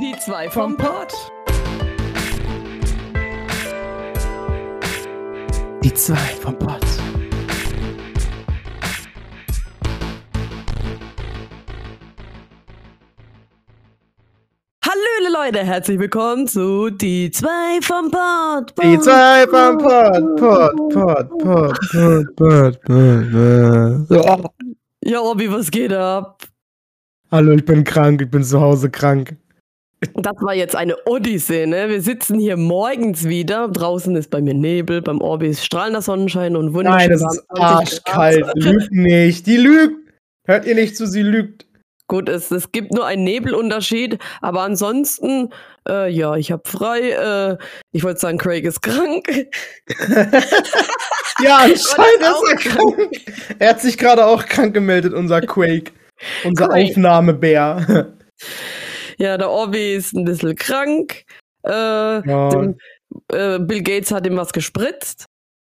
Die zwei vom Pott. Die zwei vom Pott. Hallöle Leute, herzlich willkommen zu Die zwei vom Pott. Die zwei vom Pott. Pott, Pott, Pott, Pott, Pott, Pott. Ja, Robby, was geht ab? Hallo, ich bin krank, ich bin zu Hause krank. Das war jetzt eine Odyssee, ne? Wir sitzen hier morgens wieder. Draußen ist bei mir Nebel, beim Orbi ist strahlender Sonnenschein und wunderschön. Nein, es ist warm, 20 Grad. arschkalt. Lügt nicht. Die lügt. Hört ihr nicht zu, sie lügt. Gut, es, es gibt nur einen Nebelunterschied, aber ansonsten, äh, ja, ich habe frei. Äh, ich wollte sagen, Craig ist krank. Ja, anscheinend ist er krank. Er hat sich gerade auch krank gemeldet, unser Quake. Unser Quake. Aufnahmebär. Ja, der Orbi ist ein bisschen krank. Äh, Ja. dem, äh, Bill Gates hat ihm was gespritzt.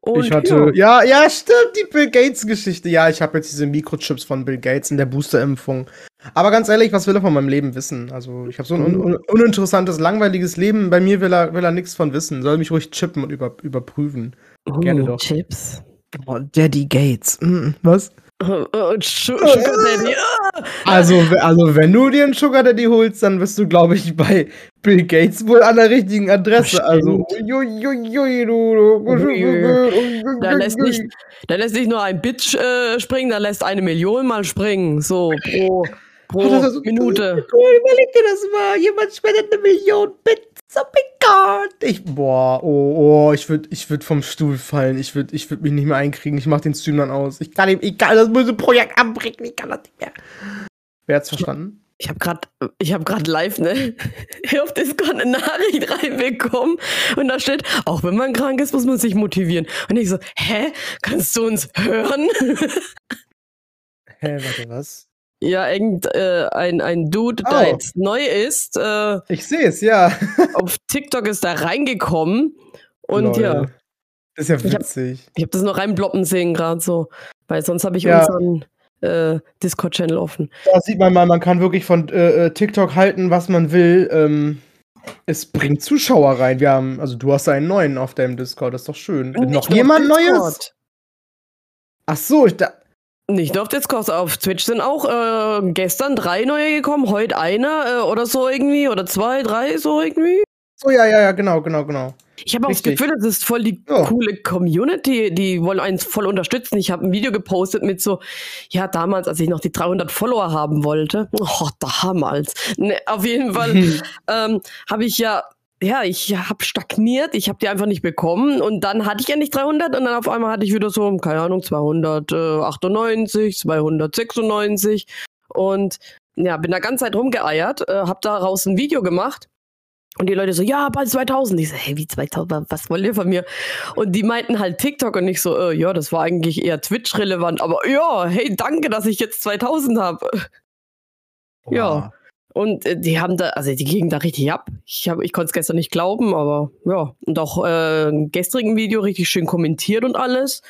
Und Ich hatte, ja, ja, stimmt, die Bill Gates-Geschichte. Ja, ich habe jetzt diese Mikrochips von Bill Gates in der Boosterimpfung. Aber ganz ehrlich, was will er von meinem Leben wissen? Also, ich habe so ein un un uninteressantes, langweiliges Leben. Bei mir will er, will er nichts von wissen. Soll mich ruhig chippen und über überprüfen. ja. gerne doch. Chips. Oh, Daddy Gates. Mm, was? Sugar Daddy. ah! Also, also, wenn du dir einen Sugar Daddy holst, dann bist du, glaube ich, bei Bill Gates wohl an der richtigen Adresse. Also, Da lässt nicht, da lässt nicht nur ein Bitch äh, springen, da lässt eine Million mal springen. So, pro, pro Minute. Überleg dir das mal. Jemand spendet eine Million Bits. Mein Gott. Ich, boah, oh, oh, ich würde ich würd vom Stuhl fallen. Ich würde ich würd mich nicht mehr einkriegen. Ich mach den Stream dann aus. Ich kann, ihm, ich kann das böse Projekt abbrechen. Ich kann das nicht mehr. Wer hat's verstanden? Ich habe gerade ich habe gerade live ne auf Discord eine Nachricht reinbekommen und da steht, auch wenn man krank ist, muss man sich motivieren. Und ich so, hä, kannst du uns hören? Hä, warte, was? Ja, irgend äh, ein ein Dude, Oh. der jetzt neu ist, äh, Ich sehe es, ja. auf TikTok ist da reingekommen und Lol. ja, Das ist ja hab- witzig. ich habe das noch reinploppen sehen gerade so, weil sonst habe ich Ja. unseren äh, Discord-Channel offen. Da sieht man mal, man kann wirklich von äh, äh, TikTok halten, was man will. Ähm, es bringt Zuschauer rein. Wir haben, also du hast einen neuen auf deinem Discord, das ist doch schön. Noch jemand Neues? Ach so, ich da. Nicht nur auf Discord, auf Twitch sind auch äh, gestern drei neue gekommen, heute einer äh, oder so irgendwie, oder zwei, drei so irgendwie. So, ja, ja, ja, genau, genau, genau. Ich habe auch das. Gefühl, das ist voll die Ja. coole Community, die wollen uns voll unterstützen. Ich habe ein Video gepostet mit so, ja, damals, als ich noch die 300 Follower haben wollte, oh, damals, ne, auf jeden Fall ähm, habe ich ja, ja, ich habe stagniert, ich habe die einfach nicht bekommen und dann hatte ich ja nicht 300 und dann auf einmal hatte ich wieder so, keine Ahnung, 298, 296 und ja, bin da ganz Zeit rumgeeiert, äh, habe daraus ein Video gemacht und die Leute so, ja, bald 2000. Ich so, hey, wie 2000? Was wollt ihr von mir? Und die meinten halt TikTok und ich so, äh, ja, das war eigentlich eher Twitch-relevant. Aber ja, hey, danke, dass ich jetzt 2000 habe. Ja. Und äh, die haben da, also die gingen da richtig ab. Ich, hab- ich konnte es gestern nicht glauben, aber ja. Und auch äh, im gestrigen Video richtig schön kommentiert und alles.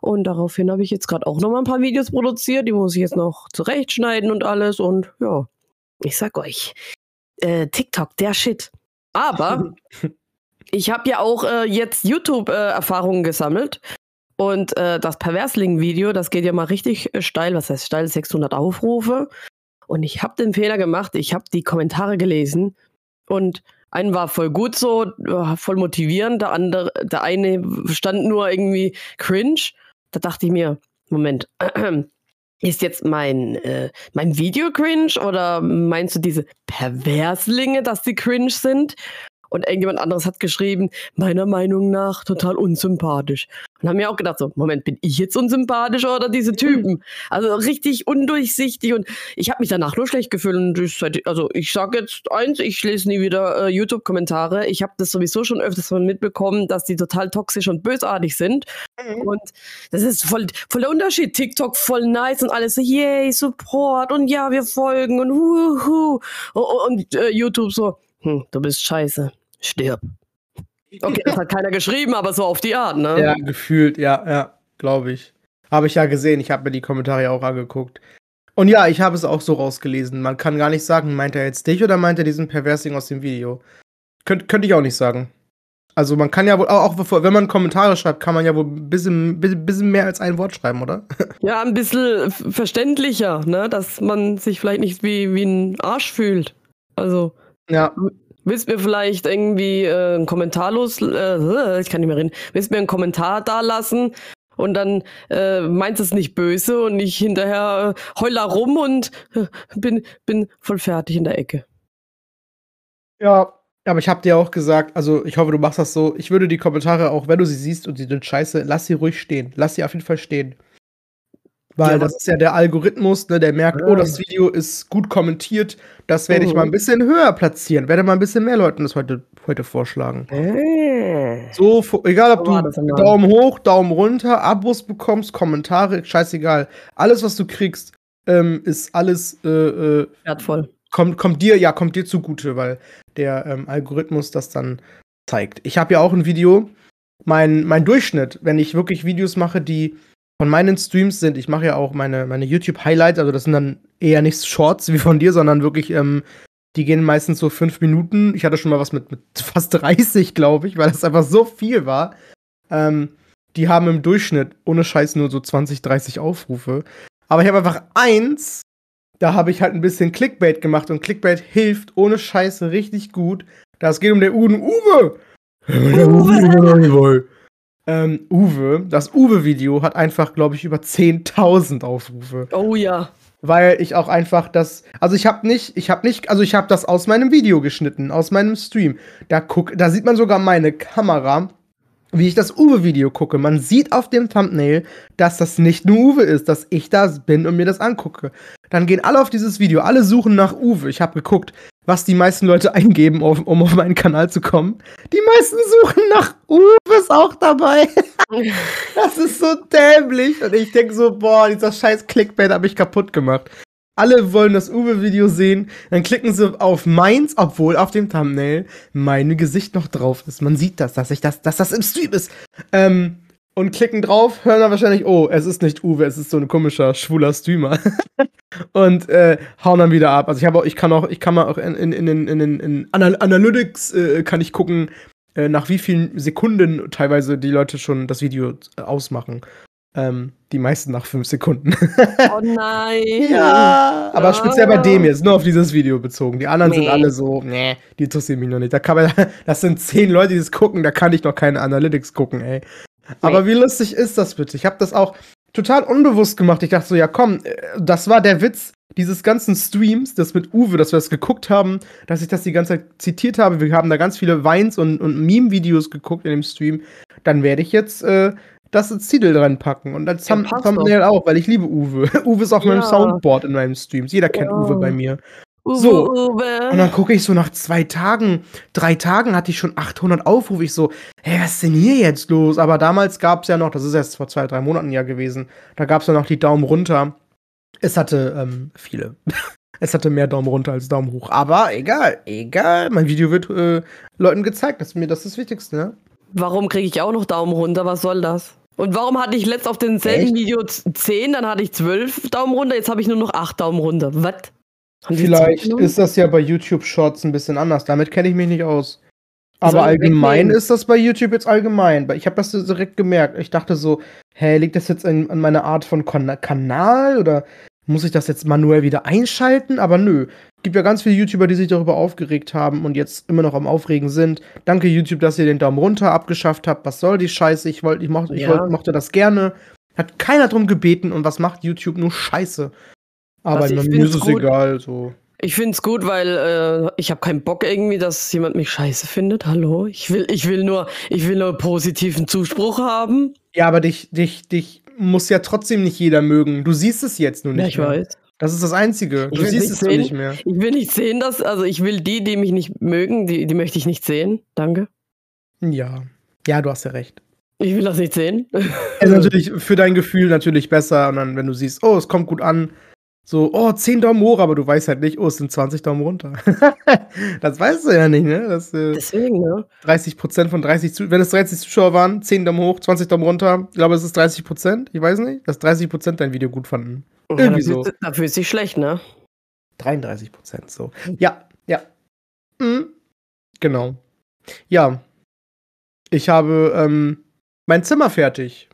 Und daraufhin habe ich jetzt gerade auch noch mal ein paar Videos produziert. Die muss ich jetzt noch zurechtschneiden und alles. Und ja, ich sag euch, äh, TikTok, der Shit. Aber ich habe ja auch äh, jetzt YouTube-Erfahrungen gesammelt. Und äh, das Perversling-Video, das geht ja mal richtig äh, steil. Was heißt steil? 600 Aufrufe. Und ich habe den Fehler gemacht. Ich habe die Kommentare gelesen. Und einen war voll gut so, voll motivierend. Der andere, der eine stand nur irgendwie cringe. Da dachte ich mir, Moment, ist jetzt mein, äh, mein Video cringe oder meinst du diese Perverslinge, dass die cringe sind? Und irgendjemand anderes hat geschrieben, meiner Meinung nach total unsympathisch. Und haben mir auch gedacht, so, Moment, bin ich jetzt unsympathisch oder diese Typen? Also richtig undurchsichtig und ich habe mich danach nur schlecht gefühlt. Und ich, also ich sage jetzt eins, ich lese nie wieder äh, YouTube-Kommentare. Ich habe das sowieso schon öfters mal mitbekommen, dass die total toxisch und bösartig sind. Und das ist voll, voll der Unterschied. TikTok voll nice und alles so, yay, Support und ja, wir folgen und huhu. Und, und äh, YouTube so, hm, du bist scheiße, stirb. Okay, das hat keiner geschrieben, aber so auf die Art, ne? Ja, gefühlt, ja, ja, glaube ich. Habe ich ja gesehen, ich habe mir die Kommentare auch angeguckt. Und ja, ich habe es auch so rausgelesen. Man kann gar nicht sagen, meint er jetzt dich oder meint er diesen Perversing aus dem Video? Könnt, könnte ich auch nicht sagen. Also man kann ja wohl, auch wenn man Kommentare schreibt, kann man ja wohl ein bisschen, bisschen mehr als ein Wort schreiben, oder? Ja, ein bisschen verständlicher, ne? Dass man sich vielleicht nicht wie, wie ein Arsch fühlt. Also. Ja. Willst mir vielleicht irgendwie äh, einen Kommentar los, äh, ich kann nicht mehr reden, willst mir einen Kommentar da lassen und dann äh, meinst es nicht böse und ich hinterher äh, heul rum und äh, bin, bin voll fertig in der Ecke. Ja, aber ich habe dir auch gesagt, also ich hoffe, du machst das so. Ich würde die Kommentare auch, wenn du sie siehst und sie sind scheiße, lass sie ruhig stehen. Lass sie auf jeden Fall stehen. Weil ja, das ist ja der Algorithmus, ne, der merkt, ja. oh, das Video ist gut kommentiert, das werde ich mal ein mhm. bisschen höher platzieren, werde mal ein bisschen mehr Leuten das heute, heute vorschlagen. Äh. So, egal ob du Daumen hoch, Daumen runter, Abos bekommst, Kommentare, scheißegal. Alles, was du kriegst, ähm, ist alles äh, äh, wertvoll. Kommt, kommt dir, ja, kommt dir zugute, weil der ähm, Algorithmus das dann zeigt. Ich habe ja auch ein Video, mein, mein Durchschnitt, wenn ich wirklich Videos mache, die von meinen Streams sind, ich mache ja auch meine, meine YouTube-Highlights, also das sind dann eher nicht Shorts wie von dir, sondern wirklich, ähm, die gehen meistens so fünf Minuten. Ich hatte schon mal was mit, mit fast 30, glaube ich, weil das einfach so viel war. Ähm, die haben im Durchschnitt ohne Scheiß nur so 20, 30 Aufrufe. Aber ich habe einfach eins, da habe ich halt ein bisschen Clickbait gemacht und Clickbait hilft ohne Scheiße richtig gut. Das geht um den Uwe. Uwe! Uwe! Ähm, Uwe, das Uwe-Video hat einfach, glaube ich, über 10.000 Aufrufe. Oh ja. Weil ich auch einfach das, also ich habe nicht, ich habe nicht, also ich habe das aus meinem Video geschnitten, aus meinem Stream. Da guck, da sieht man sogar meine Kamera, wie ich das Uwe-Video gucke. Man sieht auf dem Thumbnail, dass das nicht nur Uwe ist, dass ich da bin und mir das angucke. Dann gehen alle auf dieses Video, alle suchen nach Uwe. Ich habe geguckt, was die meisten Leute eingeben, um, um auf meinen Kanal zu kommen. Die meisten suchen nach Uwe, ist auch dabei. das ist so dämlich. Und ich denke so, boah, dieser scheiß Clickbait hat mich kaputt gemacht. Alle wollen das Uwe-Video sehen, dann klicken sie auf meins, obwohl auf dem Thumbnail mein Gesicht noch drauf ist. Man sieht das, dass ich das, dass das im Stream ist. Ähm, und klicken drauf, hören dann wahrscheinlich, oh, es ist nicht Uwe, es ist so ein komischer, schwuler Streamer. und äh, hauen dann wieder ab. Also ich habe auch, ich kann auch, ich kann mal auch in, in, in, in, in, Analytics äh, kann ich gucken, äh, nach wie vielen Sekunden teilweise die Leute schon das Video äh, ausmachen. Ähm, die meisten nach fünf Sekunden. oh nein. Ja. Aber speziell bei dem jetzt, nur auf dieses Video bezogen. Die anderen nee. sind alle so, nee, die interessieren mich noch nicht. Da kann man, das sind zehn Leute, die das gucken, da kann ich noch keine Analytics gucken, ey. Aber wie lustig ist das bitte? Ich habe das auch total unbewusst gemacht. Ich dachte so, ja komm, äh, das war der Witz dieses ganzen Streams, das mit Uwe, dass wir das geguckt haben, dass ich das die ganze Zeit zitiert habe. Wir haben da ganz viele Weins und, und Meme-Videos geguckt in dem Stream. Dann werde ich jetzt äh, das Titel reinpacken und als ja, Thumbnail auch, weil ich liebe Uwe. Uwe ist auf ja. meinem Soundboard in meinen Streams. Jeder kennt ja. Uwe bei mir. Uwe, so. Uwe. Und dann gucke ich so nach zwei Tagen, drei Tagen hatte ich schon 800 Aufrufe. Ich so, hey, was ist denn hier jetzt los? Aber damals gab es ja noch, das ist erst vor zwei, drei Monaten ja gewesen, da gab es ja noch die Daumen runter. Es hatte ähm, viele. es hatte mehr Daumen runter als Daumen hoch. Aber egal, egal. Mein Video wird äh, Leuten gezeigt. Das ist mir das, ist das Wichtigste, ne? Warum kriege ich auch noch Daumen runter? Was soll das? Und warum hatte ich letzt auf demselben Echt? Video 10, dann hatte ich 12 Daumen runter, jetzt habe ich nur noch 8 Daumen runter. Was? Vielleicht ist das ja bei YouTube Shorts ein bisschen anders. Damit kenne ich mich nicht aus. Aber allgemein wegnehmen? ist das bei YouTube jetzt allgemein. Ich habe das direkt gemerkt. Ich dachte so, hä, liegt das jetzt an, an meiner Art von Kanal oder muss ich das jetzt manuell wieder einschalten? Aber nö. Gibt ja ganz viele YouTuber, die sich darüber aufgeregt haben und jetzt immer noch am Aufregen sind. Danke YouTube, dass ihr den Daumen runter abgeschafft habt. Was soll die Scheiße? Ich wollte, ich, mochte, ich ja. wollte, mochte das gerne. Hat keiner drum gebeten und was macht YouTube? Nur Scheiße. Aber also mir ist es egal. So. Ich finde es gut, weil äh, ich habe keinen Bock irgendwie, dass jemand mich scheiße findet. Hallo, ich will, ich will nur, ich will nur positiven Zuspruch haben. Ja, aber dich, dich, dich muss ja trotzdem nicht jeder mögen. Du siehst es jetzt nur nicht. Ja, ich mehr. weiß. Das ist das Einzige. Du siehst es sehen. nicht mehr. Ich will nicht sehen, dass, also ich will die, die mich nicht mögen, die, die möchte ich nicht sehen. Danke. Ja. Ja, du hast ja recht. Ich will das nicht sehen. Ist natürlich für dein Gefühl natürlich besser. Und dann, wenn du siehst, oh, es kommt gut an, So, oh, 10 Daumen hoch, aber du weißt halt nicht, oh, es sind 20 Daumen runter. das weißt du ja nicht, ne? Das, äh, Deswegen, ne? 30 Prozent von 30 Zuschauern, wenn es 30 Zuschauer waren, 10 Daumen hoch, 20 Daumen runter, ich glaube, es ist 30 Prozent, ich weiß nicht, dass 30 Prozent dein Video gut fanden. Ja, Irgendwie so. Da fühlst du dich schlecht, ne? 33 Prozent, so. Ja, ja. Mhm. Genau. Ja. Ich habe ähm, mein Zimmer fertig.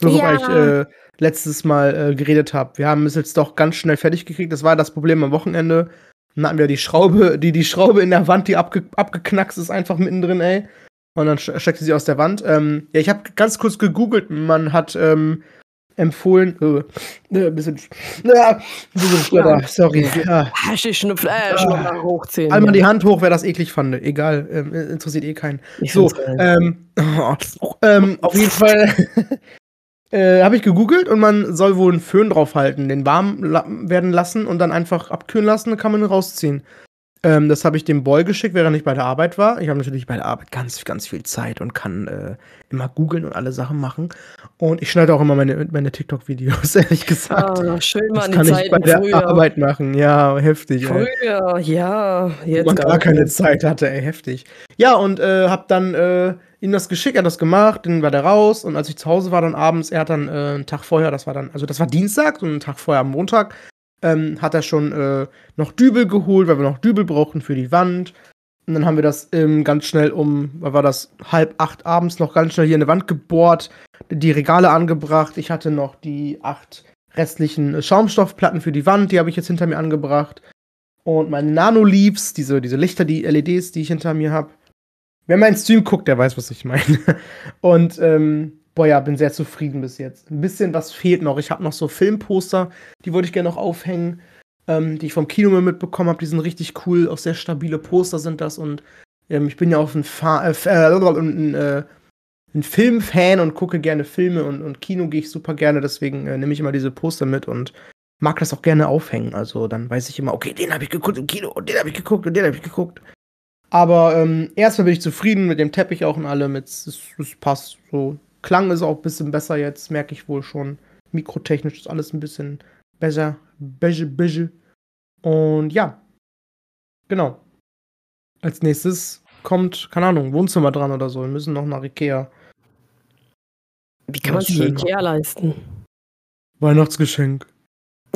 Worüber Ja. ich äh, letztes Mal äh, geredet habe. Wir haben es jetzt doch ganz schnell fertig gekriegt. Das war das Problem am Wochenende. Dann hatten wir die Schraube, die, die Schraube in der Wand, die abge abgeknackst ist, einfach mittendrin, ey. Und dann steckte sie aus der Wand. Ähm, ja, ich habe ganz kurz gegoogelt. Man hat ähm, empfohlen. Äh, äh, bisschen. Ja, ein bisschen schneller, sorry. Ja. Schnupf, äh, Schnupf hochziehen. Einmal die Hand hoch, wer das eklig fand. Egal, ähm, interessiert eh keinen. Ich So, ähm, oh, ähm, auf jeden Fall äh, habe ich gegoogelt und man soll wohl einen Föhn draufhalten, den warm la werden lassen und dann einfach abkühlen lassen, dann kann man ihn rausziehen. Ähm, das habe ich dem Boy geschickt, während ich bei der Arbeit war. Ich habe natürlich bei der Arbeit ganz, ganz viel Zeit und kann äh, immer googeln und alle Sachen machen. Und ich schneide auch immer meine, meine TikTok-Videos, ehrlich gesagt. Ah, schön das waren kann die ich bei Zeiten der früher. Arbeit machen. Ja, heftig. ey Früher, ja. wo Jetzt man gar keine. Zeit hatte, ey, heftig. Ja, und äh, hab dann äh, ihm das geschickt, er hat das gemacht, dann war der raus und als ich zu Hause war dann abends, er hat dann äh, einen Tag vorher, das war dann, also das war Dienstag und einen Tag vorher am Montag, ähm, hat er schon äh, noch Dübel geholt, weil wir noch Dübel brauchten für die Wand. Und dann haben wir das ähm, ganz schnell um, war das, halb acht abends noch ganz schnell hier in die Wand gebohrt, die Regale angebracht. Ich hatte noch die acht restlichen äh, Schaumstoffplatten für die Wand, die habe ich jetzt hinter mir angebracht. Und meine Nano-Leaves, diese, diese Lichter, die LEDs, die ich hinter mir habe. Wer meinen Stream guckt, der weiß, was ich meine. Und, ähm, boah, ja, bin sehr zufrieden bis jetzt. Ein bisschen was fehlt noch. Ich habe noch so Filmposter, die wollte ich gerne noch aufhängen, ähm, die ich vom Kino mitbekommen habe. Die sind richtig cool, auch sehr stabile Poster sind das. Und ähm, ich bin ja auch ein, Fa äh, äh, ein, äh, ein Filmfan und gucke gerne Filme und, und Kino gehe ich super gerne. Deswegen äh, nehme ich immer diese Poster mit und mag das auch gerne aufhängen. Also dann weiß ich immer, okay, den habe ich geguckt im Kino und den habe ich geguckt und den habe ich geguckt. Aber ähm, erstmal bin ich zufrieden mit dem Teppich auch und allem. Jetzt es, es passt so. Klang ist auch ein bisschen besser jetzt, merke ich wohl schon. Mikrotechnisch ist alles ein bisschen besser. Beige, beige. Und ja. Genau. Als nächstes kommt, keine Ahnung, Wohnzimmer dran oder so. Wir müssen noch nach Ikea. Wie kann man sich. Ikea leisten? Weihnachtsgeschenk.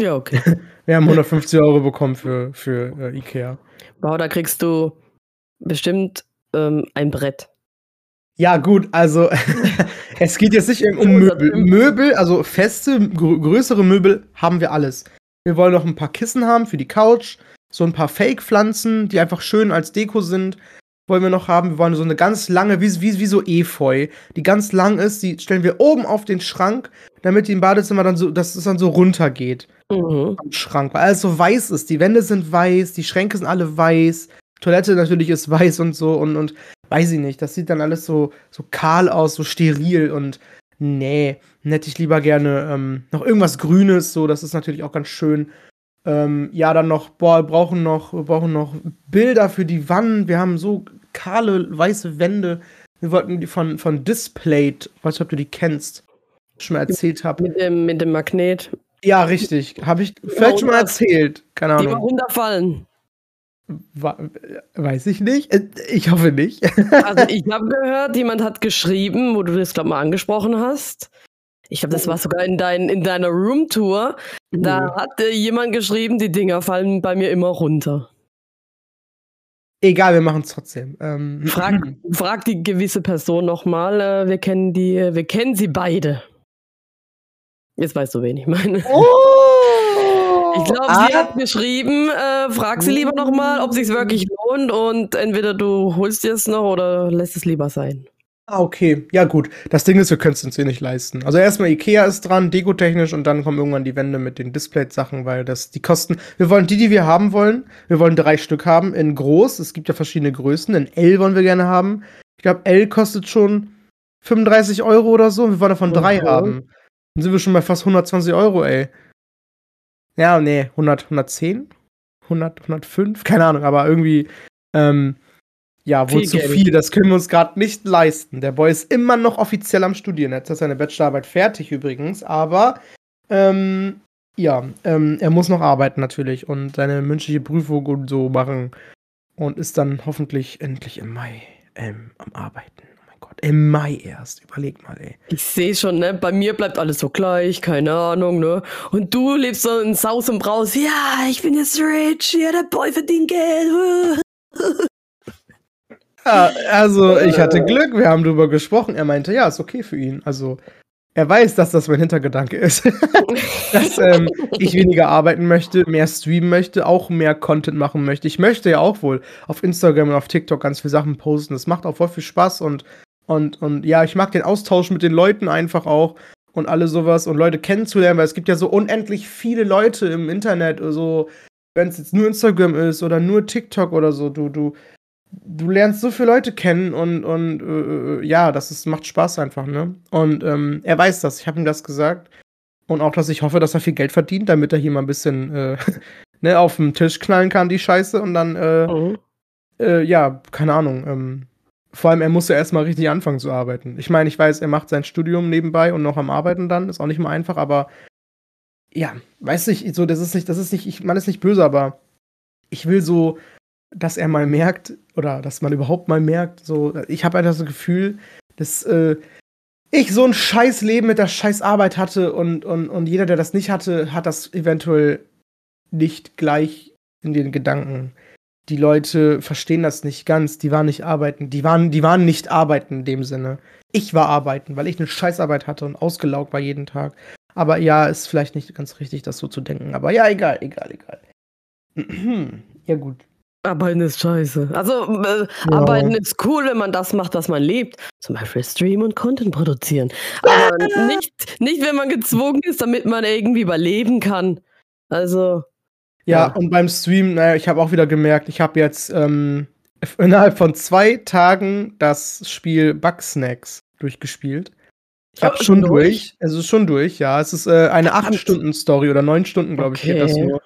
Ja, okay. Wir haben 150 Euro bekommen für, für äh, Ikea. wow, da kriegst du bestimmt ähm, ein Brett. Ja, gut, also es geht jetzt nicht um Möbel. Möbel, also feste, grö größere Möbel haben wir alles. Wir wollen noch ein paar Kissen haben für die Couch, so ein paar Fake-Pflanzen, die einfach schön als Deko sind. Wollen wir noch haben. Wir wollen so eine ganz lange, wie, wie, wie so Efeu, die ganz lang ist, die stellen wir oben auf den Schrank, damit die im Badezimmer dann so, dass es dann so runtergeht Mhm. am Schrank, weil alles so weiß ist. Die Wände sind weiß, die Schränke sind alle weiß, Toilette natürlich ist weiß und so und, und weiß ich nicht. Das sieht dann alles so, so kahl aus, so steril und nee, hätte ich lieber gerne ähm, noch irgendwas Grünes, so, das ist natürlich auch ganz schön. Ähm, ja, dann noch, boah, wir brauchen noch, wir brauchen noch Bilder für die Wand. Wir haben so kahle, weiße Wände. Wir wollten die von, von Displayed, weiß nicht, ob du die kennst, schon mal erzählt habe. Mit dem, mit dem Magnet. Ja, richtig. Habe ich vielleicht schon mal erzählt. Keine Die mal Ahnung. runterfallen. Weiß ich nicht. Äh, Ich hoffe nicht. Also ich habe gehört, jemand hat geschrieben, wo du das, glaube mal angesprochen hast. Ich glaube, das war sogar in, dein, in deiner Roomtour. Da hat äh, jemand geschrieben, die Dinger fallen bei mir immer runter. Egal, wir machen es trotzdem. Ähm, Frag, frag die gewisse Person nochmal. Äh, wir kennen die, wir kennen sie beide. Jetzt weißt du, wen ich meine. Oh! Ich glaube, sie hat geschrieben, äh, frag sie lieber nochmal, ob sich's wirklich lohnt und entweder du holst dir es noch oder lässt es lieber sein. Ah, okay. Ja, gut. Das Ding ist, wir können es uns eh nicht leisten. Also erstmal Ikea ist dran, dekotechnisch, und dann kommen irgendwann die Wände mit den Display-Sachen, weil das die kosten. Wir wollen die, die wir haben wollen. Wir wollen drei Stück haben in groß. Es gibt ja verschiedene Größen. In L wollen wir gerne haben. Ich glaube, L kostet schon 35 Euro oder so. Wir wollen davon drei Mhm. haben. Dann sind wir schon bei fast 120 Euro, ey. Ja, nee, 100, 110? 100, 105? Keine Ahnung, aber irgendwie, ähm, ja, wohl Viel zu Geld. viel. Das können wir uns gerade nicht leisten. Der Boy ist immer noch offiziell am Studieren. Jetzt hat seine Bachelorarbeit fertig übrigens, aber ähm, Ja, ähm, er muss noch arbeiten natürlich und seine mündliche Prüfung und so machen und ist dann hoffentlich endlich im Mai ähm, am Arbeiten. Im Mai erst. Überleg mal, ey. Ich sehe schon, ne? Bei mir bleibt alles so gleich, keine Ahnung, ne? Und du lebst so in Saus und Braus. Ja, ich bin jetzt rich. Ja, der Boy verdient Geld. ja, also ich hatte Glück. Wir haben drüber gesprochen. Er meinte, ja, ist okay für ihn. Also er weiß, dass das mein Hintergedanke ist. dass ähm, ich weniger arbeiten möchte, mehr streamen möchte, auch mehr Content machen möchte. Ich möchte ja auch wohl auf Instagram und auf TikTok ganz viele Sachen posten. Das macht auch voll viel Spaß und, und, und ja, ich mag den Austausch mit den Leuten einfach auch und alle sowas und Leute kennenzulernen, weil es gibt ja so unendlich viele Leute im Internet, so, wenn es jetzt nur Instagram ist oder nur TikTok oder so, du, du, du lernst so viele Leute kennen und, und äh, äh, ja, das ist, macht Spaß einfach, ne? Und ähm, er weiß das, ich habe ihm das gesagt. Und auch, dass ich hoffe, dass er viel Geld verdient, damit er hier mal ein bisschen äh, ne, auf den Tisch knallen kann, die Scheiße. Und dann, äh, äh, ja, keine Ahnung. Ähm, vor allem, er muss ja erstmal richtig anfangen zu arbeiten. Ich meine, ich weiß, er macht sein Studium nebenbei und noch am Arbeiten dann, ist auch nicht mal einfach, aber ja, weiß ich, so, das ist nicht, das ist nicht, ich meine, ist nicht böse, aber ich will so dass er mal merkt, oder dass man überhaupt mal merkt, so, ich habe einfach so das Gefühl, dass äh, ich so ein scheiß Leben mit der scheiß Arbeit hatte und, und, und jeder, der das nicht hatte, hat das eventuell nicht gleich in den Gedanken. Die Leute verstehen das nicht ganz, die waren nicht arbeiten, die waren, die waren nicht arbeiten in dem Sinne. Ich war arbeiten, weil ich eine Scheißarbeit hatte und ausgelaugt war jeden Tag. Aber ja, ist vielleicht nicht ganz richtig, das so zu denken. Aber ja, egal, egal, egal. ja, gut. Arbeiten ist scheiße. Also, äh, ja. Arbeiten ist cool, wenn man das macht, was man liebt. Zum Beispiel streamen und Content produzieren. Aber nicht, nicht, wenn man gezwungen ist, damit man irgendwie überleben kann. Also. Ja, ja. und beim Stream, naja, ich habe auch wieder gemerkt, ich habe jetzt ähm, innerhalb von zwei Tagen das Spiel Bugsnacks durchgespielt. Ich habe oh, schon durch. Es ist schon durch, ja. Es ist äh, eine 8-Stunden-Story oder 9 Stunden, glaube okay. ich, geht das nur.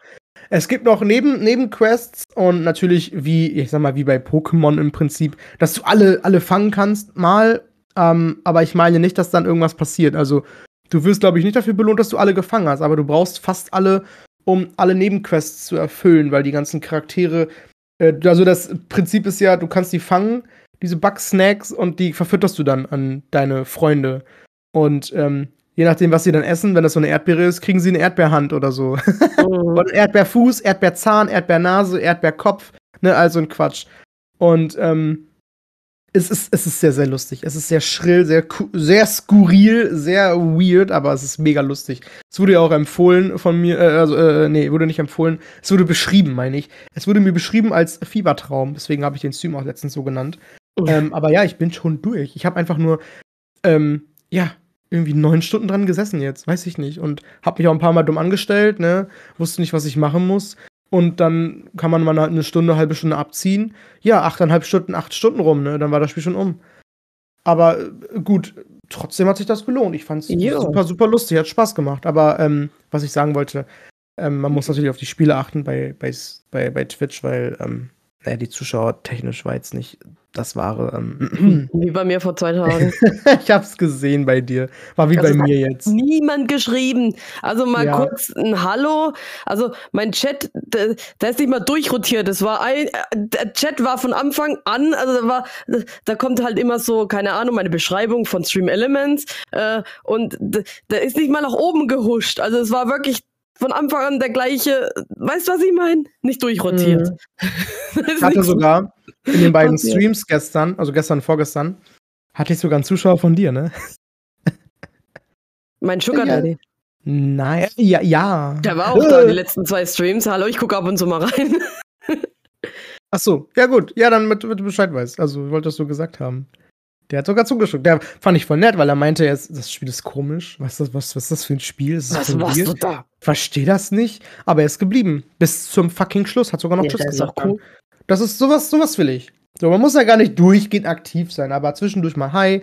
Es gibt noch neben, Nebenquests und natürlich, wie, ich sag mal, wie bei Pokémon im Prinzip, dass du alle, alle fangen kannst, mal. Ähm, aber ich meine nicht, dass dann irgendwas passiert. Also, du wirst, glaube ich, nicht dafür belohnt, dass du alle gefangen hast, aber du brauchst fast alle, um alle Nebenquests zu erfüllen, weil die ganzen Charaktere. Äh, also, das Prinzip ist ja, du kannst die fangen, diese Bug-Snacks, und die verfütterst du dann an deine Freunde. Und ähm, je nachdem, was sie dann essen, wenn das so eine Erdbeere ist, kriegen sie eine Erdbeerhand oder so. Mhm. und Erdbeerfuß, Erdbeerzahn, Erdbeernase, Erdbeerkopf, ne, also ein Quatsch. Und ähm, es ist, es ist sehr, sehr lustig. Es ist sehr schrill, sehr, sehr skurril, sehr weird, aber es ist mega lustig. Es wurde ja auch empfohlen von mir, äh, also, äh, nee, wurde nicht empfohlen. Es wurde beschrieben, meine ich. Es wurde mir beschrieben als Fiebertraum. Deswegen habe ich den Stream auch letztens so genannt. Ähm, aber ja, ich bin schon durch. Ich habe einfach nur, ähm, ja, irgendwie neun Stunden dran gesessen jetzt, weiß ich nicht. Und hab mich auch ein paar Mal dumm angestellt, ne? Wusste nicht, was ich machen muss. Und dann kann man mal eine Stunde, eine halbe Stunde abziehen. Ja, achteinhalb Stunden, acht Stunden rum, ne? Dann war das Spiel schon um. Aber äh, gut, trotzdem hat sich das gelohnt. Ich fand's jo. super, super lustig, hat Spaß gemacht. Aber ähm, was ich sagen wollte, ähm, man muss natürlich auf die Spiele achten bei, bei, bei, bei Twitch, weil ähm, naja, die Zuschauer technisch war jetzt nicht das wahre. Ähm, wie bei mir vor zwei Tagen. ich hab's gesehen bei dir. War wie also bei mir jetzt. Niemand geschrieben. Also mal ja. kurz ein Hallo. Also mein Chat, der, der, ist nicht mal durchrotiert. Das war ein, der Chat war von Anfang an, also da war, da kommt halt immer so, keine Ahnung, meine Beschreibung von Stream Elements äh, und der ist nicht mal nach oben gehuscht. Also es war wirklich von Anfang an der gleiche, weißt du, was ich meine? Nicht durchrotiert. Mhm. ich hatte sogar in den beiden passiert. Streams gestern, also gestern und vorgestern, hatte ich sogar einen Zuschauer von dir, ne? Mein Sugar Daddy. Nein, ja, ja. Der war auch da in den letzten zwei Streams. Hallo, ich gucke ab und zu mal rein. Ach so, ja gut. Ja, dann mit, mit Bescheid weiß. Also, wolltest du gesagt haben. Der hat sogar zugeschaut. Der fand ich voll nett, weil er meinte, das Spiel ist komisch. Was ist das, was, was ist das für ein Spiel? Ist was machst du da? Versteh das nicht. Aber er ist geblieben. Bis zum fucking Schluss. Hat sogar noch ja, Tschüss gesagt. Ist auch cool. Das ist sowas, sowas will ich. So, man muss ja gar nicht durchgehend aktiv sein, aber zwischendurch mal Hi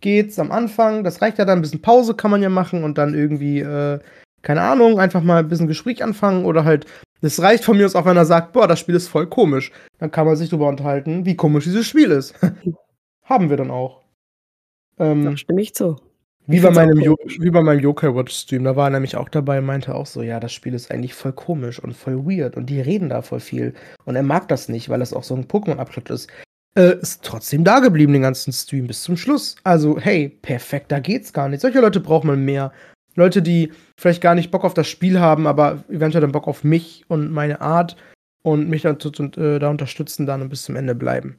geht's am Anfang. Das reicht ja dann. Ein bisschen Pause kann man ja machen und dann irgendwie, äh, keine Ahnung, einfach mal ein bisschen Gespräch anfangen oder halt, das reicht von mir aus auch, wenn er sagt, boah, das Spiel ist voll komisch. Dann kann man sich darüber unterhalten, wie komisch dieses Spiel ist. Haben wir dann auch. Ähm, da stimme ich zu. Wie bei, meinem wie bei meinem Yokai Watch Stream, da war er nämlich auch dabei und meinte auch so, ja, das Spiel ist eigentlich voll komisch und voll weird und die reden da voll viel. Und er mag das nicht, weil das auch so ein Pokémon-Abschnitt ist. Äh, ist trotzdem da geblieben den ganzen Stream bis zum Schluss. Also, hey, perfekt, da geht's gar nicht. Solche Leute braucht man mehr. Leute, die vielleicht gar nicht Bock auf das Spiel haben, aber eventuell dann Bock auf mich und meine Art und mich dann und, äh, da unterstützen dann und bis zum Ende bleiben.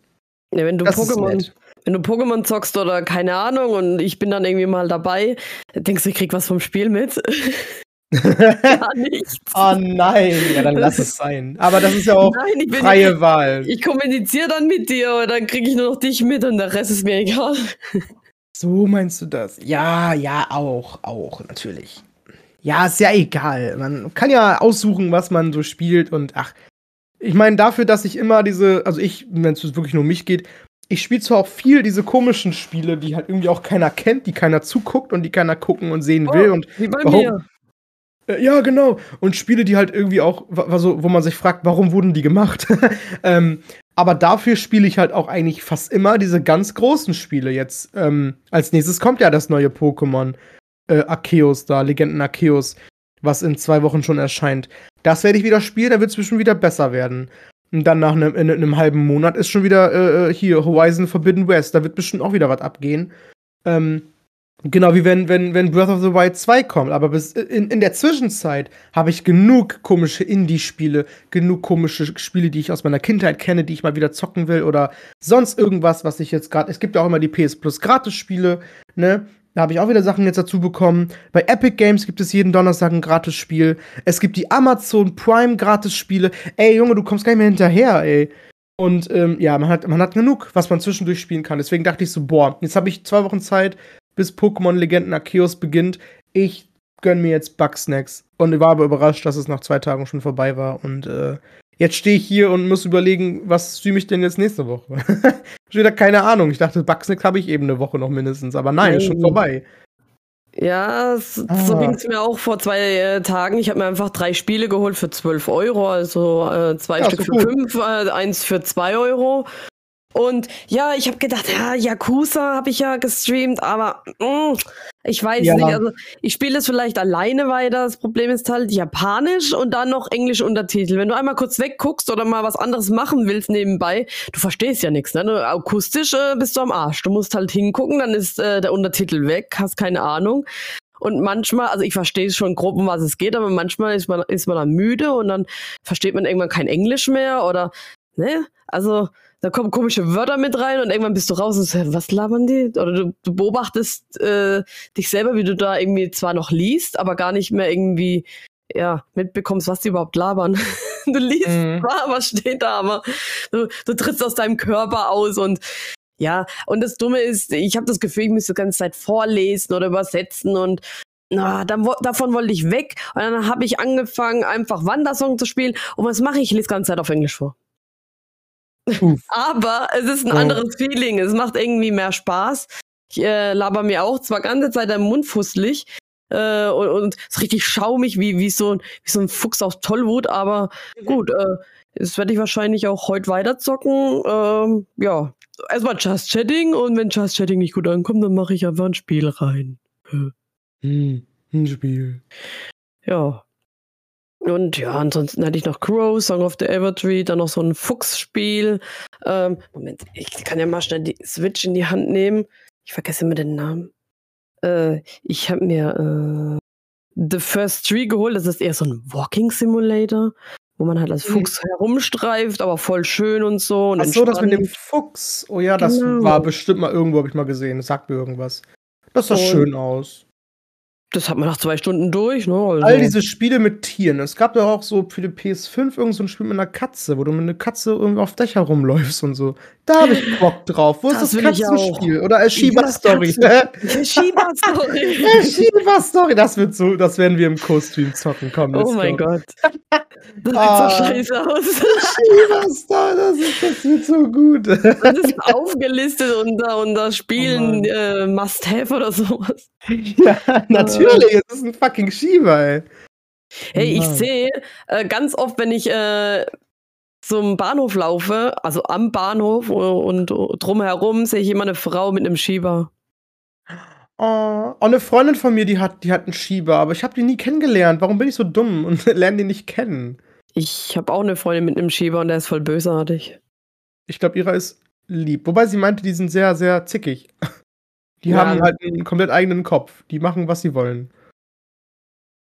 Ja, wenn du Pokémon wenn du Pokémon zockst oder keine Ahnung und ich bin dann irgendwie mal dabei, denkst du, ich krieg was vom Spiel mit? Gar nichts. Oh nein, ja, dann lass es sein. Aber das ist ja auch nein, freie nicht, Wahl. Ich kommuniziere dann mit dir und dann kriege ich nur noch dich mit und der Rest ist mir egal. So meinst du das? Ja, ja, auch, auch, natürlich. Ja, ist ja egal. Man kann ja aussuchen, was man so spielt und ach, ich meine, dafür, dass ich immer diese, also ich, wenn es wirklich nur um mich geht, ich spiele zwar auch viel diese komischen Spiele, die halt irgendwie auch keiner kennt, die keiner zuguckt und die keiner gucken und sehen will. Oh, und wie bei warum, mir. Äh, ja, genau. Und Spiele, die halt irgendwie auch, also, wo man sich fragt, warum wurden die gemacht? ähm, aber dafür spiele ich halt auch eigentlich fast immer diese ganz großen Spiele jetzt. Ähm, als nächstes kommt ja das neue Pokémon äh, Arceus da, Legenden Arceus, was in zwei Wochen schon erscheint. Das werde ich wieder spielen, da wird es bestimmt wieder besser werden. Und dann nach einem, in, einem halben Monat ist schon wieder äh, äh, hier Horizon Forbidden West. Da wird bestimmt auch wieder was abgehen. Ähm, genau wie wenn, wenn, wenn Breath of the Wild 2 kommt. Aber bis in, in der Zwischenzeit habe ich genug komische Indie-Spiele, genug komische Spiele, die ich aus meiner Kindheit kenne, die ich mal wieder zocken will oder sonst irgendwas, was ich jetzt gerade. Es gibt ja auch immer die PS Plus Gratis-Spiele, ne? Da habe ich auch wieder Sachen jetzt dazu bekommen. Bei Epic Games gibt es jeden Donnerstag ein Gratis-Spiel. Es gibt die Amazon Prime Gratis-Spiele. Ey, Junge, du kommst gar nicht mehr hinterher, ey. Und ähm, ja, man hat, man hat genug, was man zwischendurch spielen kann. Deswegen dachte ich so, boah, jetzt habe ich zwei Wochen Zeit, bis Pokémon Legenden Arceus beginnt. Ich gönn mir jetzt Bugsnacks. Und ich war aber überrascht, dass es nach zwei Tagen schon vorbei war. Und äh, jetzt stehe ich hier und muss überlegen, was streame ich denn jetzt nächste Woche? Schon wieder keine Ahnung. Ich dachte, Bugsnack habe ich eben eine Woche noch mindestens. Aber nein, ist schon vorbei. Ja, so, ah. so ging es mir auch vor zwei äh, Tagen. Ich habe mir einfach drei Spiele geholt für 12 Euro, also äh, zwei ja, Stück für 5, äh, eins für 2 Euro. Und ja, ich habe gedacht, ja, Yakuza habe ich ja gestreamt, aber mm, ich weiß ja. nicht. Also ich spiele es vielleicht alleine weiter. Das Problem ist halt Japanisch und dann noch Englisch Untertitel. Wenn du einmal kurz wegguckst oder mal was anderes machen willst nebenbei, du verstehst ja nichts. Ne? Du, akustisch äh, bist du am Arsch. Du musst halt hingucken, dann ist äh, der Untertitel weg, hast keine Ahnung. Und manchmal, also ich verstehe schon grob, um was es geht, aber manchmal ist man, ist man dann müde und dann versteht man irgendwann kein Englisch mehr oder, ne? Also, da kommen komische Wörter mit rein und irgendwann bist du raus und sagst, was labern die? Oder du, du beobachtest äh, dich selber, wie du da irgendwie zwar noch liest, aber gar nicht mehr irgendwie ja, mitbekommst, was die überhaupt labern. du liest mhm. zwar, was steht da, aber du, du trittst aus deinem Körper aus und ja, und das Dumme ist, ich habe das Gefühl, ich müsste die ganze Zeit vorlesen oder übersetzen und na, dann, davon wollte ich weg und dann habe ich angefangen, einfach Wandersong zu spielen und was mache ich? Ich lese die ganze Zeit auf Englisch vor. Aber es ist ein anderes Feeling. Es macht irgendwie mehr Spaß. Ich äh, laber mir auch zwar ganze Zeit im Mund fusselig äh, und, und es ist richtig schaumig, wie, wie, so, wie so ein Fuchs aus Tollwut, aber gut, äh, das werde ich wahrscheinlich auch heute weiterzocken. Ähm, ja, erstmal Just Chatting und wenn Just Chatting nicht gut ankommt, dann mache ich einfach ein Spiel rein. Hm, ein Spiel. Ja, und ja, ansonsten hatte ich noch Crow, Song of the Evertree, dann noch so ein Fuchsspiel. Ähm, Moment, ich kann ja mal schnell die Switch in die Hand nehmen. Ich vergesse immer den Namen. Äh, ich habe mir äh, The First Tree geholt. Das ist eher so ein Walking Simulator, wo man halt als mhm. Fuchs mhm. herumstreift, aber voll schön und so. Und Ach so, das mit dem Fuchs. Oh ja, das genau. war bestimmt mal irgendwo, habe ich mal gesehen. Das sagt mir irgendwas. Das sah und schön aus das hat man nach zwei Stunden durch, ne? Also. All diese Spiele mit Tieren. Es gab doch auch so für die PS5 irgend so ein Spiel mit einer Katze, wo du mit einer Katze irgendwie auf Dächer rumläufst und so. Da habe ich Bock drauf. Wo das ist das Katzenspiel? Oder Shiba Story. Shiba Story. Shiba Story. Das wird so, das werden wir im Co-Stream zocken. Komm, oh mein go. Gott. Das sieht ah, so scheiße aus. Shiba Story, das, ist, das wird so gut. Das ist aufgelistet unter, unter Spielen oh äh, Must-Have oder sowas. Ja, natürlich. Es ist ein fucking Shiba, ey. Hey, ich sehe äh, ganz oft, wenn ich äh, zum Bahnhof laufe, also am Bahnhof und, und drumherum sehe ich immer eine Frau mit einem Schieber. Oh, auch eine Freundin von mir, die hat, die hat einen Schieber, aber ich habe die nie kennengelernt. Warum bin ich so dumm und lerne die nicht kennen? Ich habe auch eine Freundin mit einem Schieber und der ist voll bösartig. Ich glaube, ihrer ist lieb. Wobei sie meinte, die sind sehr, sehr zickig. Die Ja. haben halt einen komplett eigenen Kopf. Die machen, was sie wollen.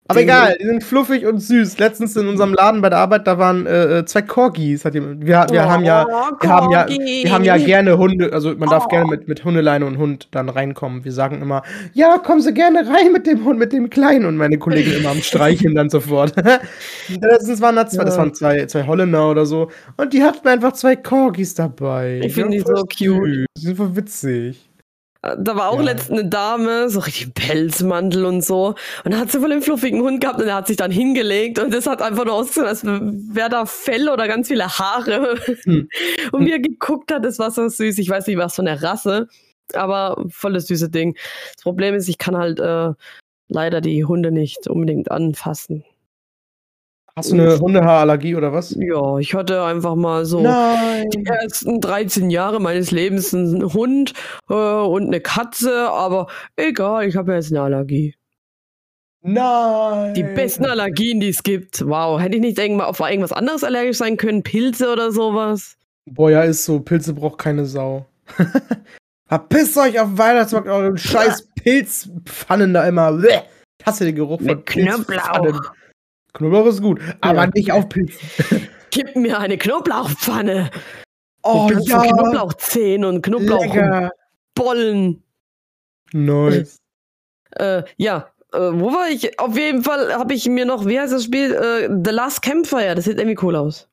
Aber egal, die sind fluffig und süß. Letztens in unserem Laden bei der Arbeit, da waren äh, äh, zwei Corgis. Hat jemand, wir wir haben ja, Oh, wir haben ja, Corgi. wir haben ja gerne Hunde, also man darf Oh. gerne mit, mit Hundeleine und Hund dann reinkommen. Wir sagen immer, ja, kommen Sie gerne rein mit dem Hund, mit dem Kleinen. Und meine Kollegen immer am Streicheln dann sofort. Letztens waren da zwei, das Ja. waren zwei, zwei Holländer oder so. Und die hatten einfach zwei Corgis dabei. Ich find waren die so cute. Die sind voll witzig. Da war auch Ja. letztens eine Dame, so richtig Pelzmantel und so. Und da hat sie voll den fluffigen Hund gehabt und der hat sich dann hingelegt und das hat einfach nur ausgesehen, als wäre da Fell oder ganz viele Haare. Hm. Und wie er geguckt hat, das war so süß. Ich weiß nicht, was von der Rasse, aber voll das süße Ding. Das Problem ist, ich kann halt äh, leider die Hunde nicht unbedingt anfassen. Hast du eine Hundehaarallergie oder was? Ja, ich hatte einfach mal so Nein. die ersten 13 Jahre meines Lebens einen Hund äh, und eine Katze, aber egal, ich habe jetzt eine Allergie. Nein. Die besten Allergien, die es gibt. Wow, hätte ich nicht irgendwann auf irgendwas anderes allergisch sein können? Pilze oder sowas? Boah, ja, ist so. Pilze braucht keine Sau. Verpisst euch auf dem Weihnachtsmarkt euren scheiß Pilzpfannen da immer. Ich hasse den Geruch von. Knoblauch. Knoblauch ist gut, aber Ja. nicht auf Pilzen. Gib mir eine Knoblauchpfanne. Oh mit ja, Knoblauchzehen und. Knoblauchbollen. Nice. Äh, ja, äh, wo war ich? Auf jeden Fall habe ich mir noch, wie heißt das Spiel? Äh, The Last Campfire. Das sieht irgendwie cool aus.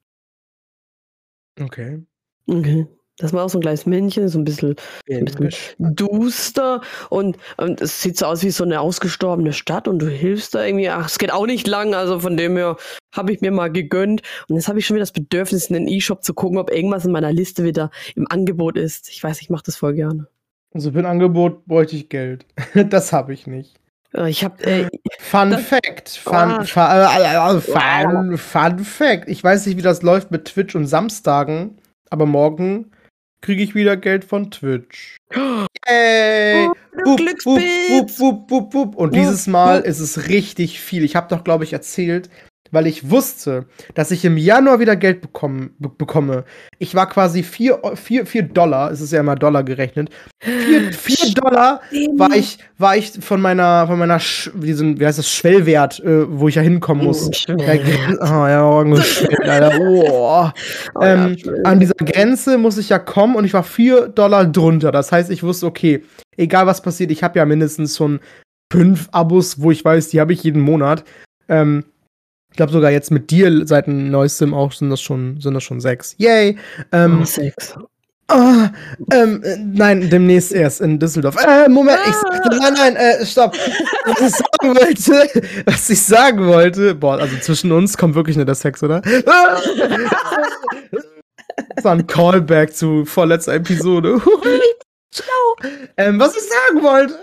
Okay. Okay. Das war auch so ein kleines Männchen, so ein bisschen ein bisschen duster und, und es sieht so aus wie so eine ausgestorbene Stadt und du hilfst da irgendwie. Ach, es geht auch nicht lang, also von dem her habe ich mir mal gegönnt. Und jetzt habe ich schon wieder das Bedürfnis, in den E-Shop zu gucken, ob irgendwas in meiner Liste wieder im Angebot ist. Ich weiß, ich mache das voll gerne. Also für ein Angebot bräuchte ich Geld. das habe ich nicht. Äh, Ich habe, äh, Fun Fact. Fun, Ah. fa- äh, äh, fun, fun Fact. Ich weiß nicht, wie das läuft mit Twitch und Samstagen, aber morgen kriege ich wieder Geld von Twitch. Yay! Oh, Wupp, Glückspilz. wupp, wupp, wupp, wupp, wupp. Und dieses Mal ist es richtig viel. Ich habe doch, glaube ich, erzählt, weil ich wusste, dass ich im Januar wieder Geld bekommen, be bekomme. Ich war quasi 4 vier, vier Dollar, es ist ja immer Dollar gerechnet, 4 vier Dollar war ich, war ich von meiner, von meiner, Sch wie, ein- wie heißt das, Schwellwert, äh, wo ich ja hinkommen muss. Der Gren- oh, ja, angeschwellt, Alter. Oh. Oh ja, ähm, schön. an dieser Grenze muss ich ja kommen und ich war 4 Dollar drunter. Das heißt, ich wusste, okay, egal was passiert, ich habe ja mindestens schon fünf Abos, wo ich weiß, die habe ich jeden Monat. Ähm, ich glaube sogar jetzt mit dir seit dem neuestem auch sind das schon, sind das schon sechs. Yay! Ähm, Oh, Sex. Ah, ähm, äh, nein, demnächst erst in Düsseldorf. Äh, Moment, ich, Ah. nein, nein, äh, stopp. Was ich sagen wollte, was ich sagen wollte, boah, also zwischen uns kommt wirklich nicht der Sex, oder? Ah. Das war ein Callback zu vorletzter Episode. Schlau. Ähm, was ich sagen wollte.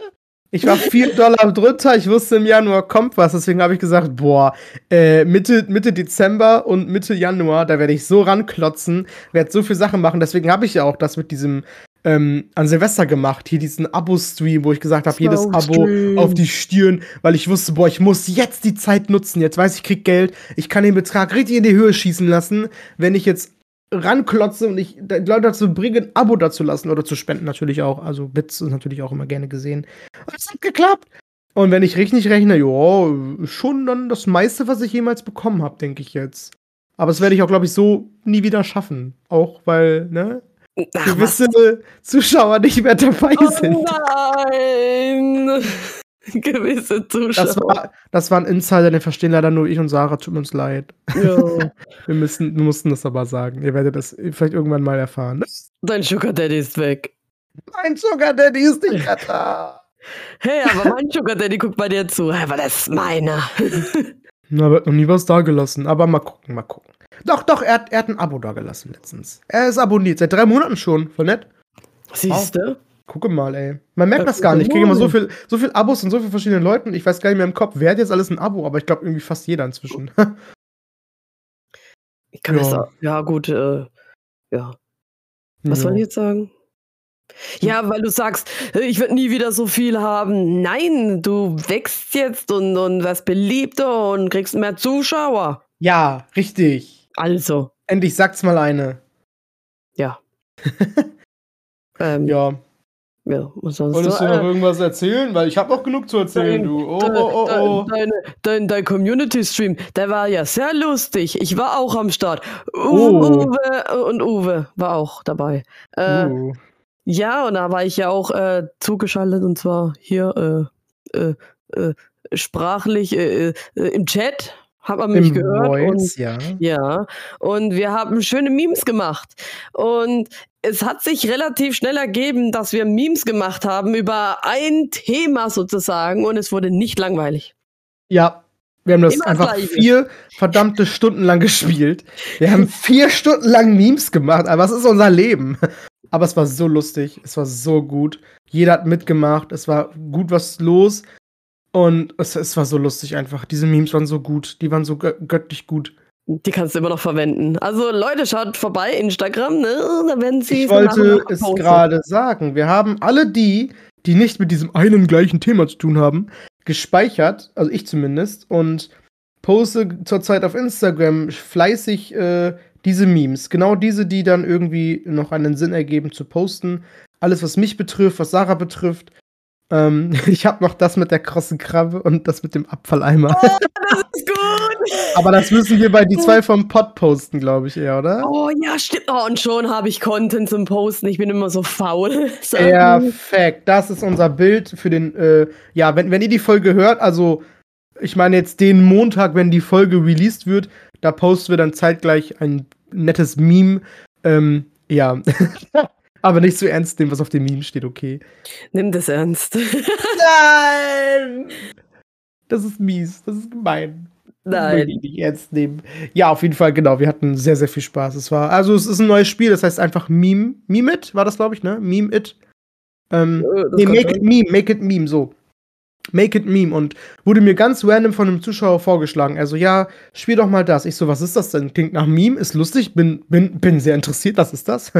Ich war 4 Dollar drunter, ich wusste im Januar kommt was, deswegen habe ich gesagt, boah, äh, Mitte, Mitte Dezember und Mitte Januar, da werde ich so ranklotzen, werde so viel Sachen machen, deswegen habe ich ja auch das mit diesem ähm, an Silvester gemacht, hier diesen Abo-Stream, wo ich gesagt habe, jedes Abo auf die Stirn, weil ich wusste, boah, ich muss jetzt die Zeit nutzen, jetzt weiß ich, krieg Geld, ich kann den Betrag richtig in die Höhe schießen lassen, wenn ich jetzt ranklotze und ich die Leute dazu bringe, ein Abo dazu lassen oder zu spenden natürlich auch. Also Bits ist natürlich auch immer gerne gesehen. Und es hat geklappt. Und wenn ich richtig rechne, ja, schon dann das meiste, was ich jemals bekommen habe, denke ich jetzt. Aber das werde ich auch, glaube ich, so nie wieder schaffen. Auch weil, ne, Ach, was? gewisse Zuschauer nicht mehr dabei sind. Oh nein! Gewisse Zuschauer. Das war, das war ein Insider, den verstehen leider nur ich und Sarah. Tut uns leid. Wir, müssen, wir mussten das aber sagen. Ihr werdet das vielleicht irgendwann mal erfahren. Dein Sugar Daddy ist weg. Mein Sugar Daddy ist nicht mehr da. Hey, aber mein Sugar Daddy guckt bei dir zu. Weil das ist meiner. Na, wird noch nie was da gelassen. Aber mal gucken, mal gucken. Doch, doch, er hat, er hat ein Abo da gelassen letztens. Er ist abonniert, seit drei Monaten schon. Voll nett. Siehst du? Gucke mal, ey. Man merkt das gar nicht. Ich kriege immer so viel, so viel Abos von so vielen verschiedenen Leuten. Ich weiß gar nicht mehr im Kopf, wer hat jetzt alles ein Abo, aber ich glaube irgendwie fast jeder inzwischen. Ich kann Ja. das auch. Ja, gut. Äh, ja. Was Ja. soll ich jetzt sagen? Ja, weil du sagst, ich werde nie wieder so viel haben. Nein, du wächst jetzt und, und wirst beliebter und kriegst mehr Zuschauer. Ja, richtig. Also. Endlich sagt's mal eine. Ja. ähm, ja. Ja, was sonst Wolltest du noch? irgendwas erzählen? Weil ich habe noch genug zu erzählen, Dein- du. Oh, dein- oh, oh, oh. Dein, dein, dein Community-Stream, der war ja sehr lustig. Ich war auch am Start. Uwe, Oh. Uwe und Uwe war auch dabei. Äh, Uh. Ja, und da war ich ja auch äh, zugeschaltet und zwar hier äh, äh, äh, sprachlich äh, im Chat. Hat man mich Im gehört. Voice, ja. Und, ja, und wir haben schöne Memes gemacht. Und es hat sich relativ schnell ergeben, dass wir Memes gemacht haben über ein Thema sozusagen und es wurde nicht langweilig. Ja. Wir haben das Immer einfach Gleiche. vier verdammte Stunden lang gespielt. Wir haben vier Stunden lang Memes gemacht, aber es ist unser Leben. Aber es war so lustig, es war so gut. Jeder hat mitgemacht, es war gut was los. Und es, es war so lustig einfach. Diese Memes waren so gut, die waren so gö göttlich gut. Die kannst du immer noch verwenden. Also Leute, schaut vorbei, Instagram, ne? Da werden sie Ich wollte es gerade sagen. Wir haben alle die, die nicht mit diesem einen gleichen Thema zu tun haben, gespeichert, also ich zumindest, und poste zurzeit auf Instagram fleißig äh, diese Memes. Genau diese, die dann irgendwie noch einen Sinn ergeben zu posten. Alles, was mich betrifft, was Sarah betrifft. Ähm, ich habe noch das mit der krossen Krabbe und das mit dem Abfalleimer. Das ist gut. Aber das müssen wir bei die zwei vom Pod posten, glaube ich eher, oder? Oh ja, stimmt. Oh, und schon habe ich Content zum Posten. Ich bin immer so faul. So. Perfekt. Das ist unser Bild für den, äh, ja, wenn, wenn ihr die Folge hört, also ich meine jetzt den Montag, wenn die Folge released wird, da posten wir dann zeitgleich ein nettes Meme. Ähm, ja. Aber nicht so ernst nehmen, was auf dem Meme steht, okay. Nimm das ernst. Nein! Das ist mies, das ist gemein. Nein. ich nicht ernst nehmen. Ja, auf jeden Fall, genau. Wir hatten sehr, sehr viel Spaß. Es war, also es ist ein neues Spiel, das heißt einfach Meme. Meme It war das, glaube ich, ne? Meme It. Ähm, Äh, das nee, Make. It Meme, Make It Meme, so. Make It Meme und wurde mir ganz random von einem Zuschauer vorgeschlagen. Also, ja, spiel doch mal das. Ich so, was ist das denn? Klingt nach Meme, ist lustig, bin, bin, bin sehr interessiert, was ist das?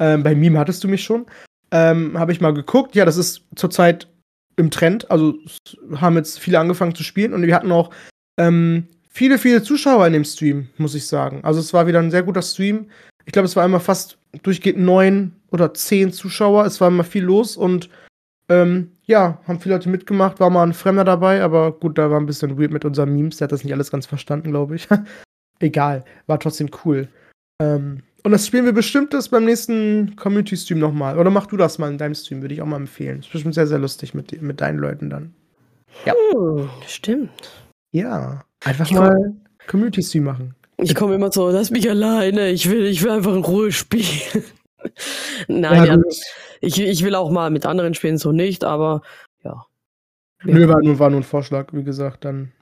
Ähm, bei Meme hattest du mich schon. Ähm, Habe ich mal geguckt. Ja, das ist zurzeit im Trend. Also, haben jetzt viele angefangen zu spielen und wir hatten auch ähm, viele, viele Zuschauer in dem Stream, muss ich sagen. Also, es war wieder ein sehr guter Stream. Ich glaube, es war immer fast durchgehend neun oder zehn Zuschauer. Es war immer viel los und ähm, ja, haben viele Leute mitgemacht. War mal ein Fremder dabei, aber gut, da war ein bisschen weird mit unseren Memes. Der hat das nicht alles ganz verstanden, glaube ich. Egal, war trotzdem cool. Ähm, und das spielen wir bestimmt das beim nächsten Community-Stream nochmal. Oder mach du das mal in deinem Stream, würde ich auch mal empfehlen. Ist bestimmt sehr, sehr lustig mit, mit deinen Leuten dann. Hm, stimmt. Ja, einfach Ich mal Community-Stream machen. Ich komme immer so, lass mich alleine. Ich will, ich will einfach in Ruhe spielen. Nein, Ja, ja, ich, ich will auch mal mit anderen spielen, so nicht, aber ja. Ja. Nö, war nur, war nur ein Vorschlag, wie gesagt, dann.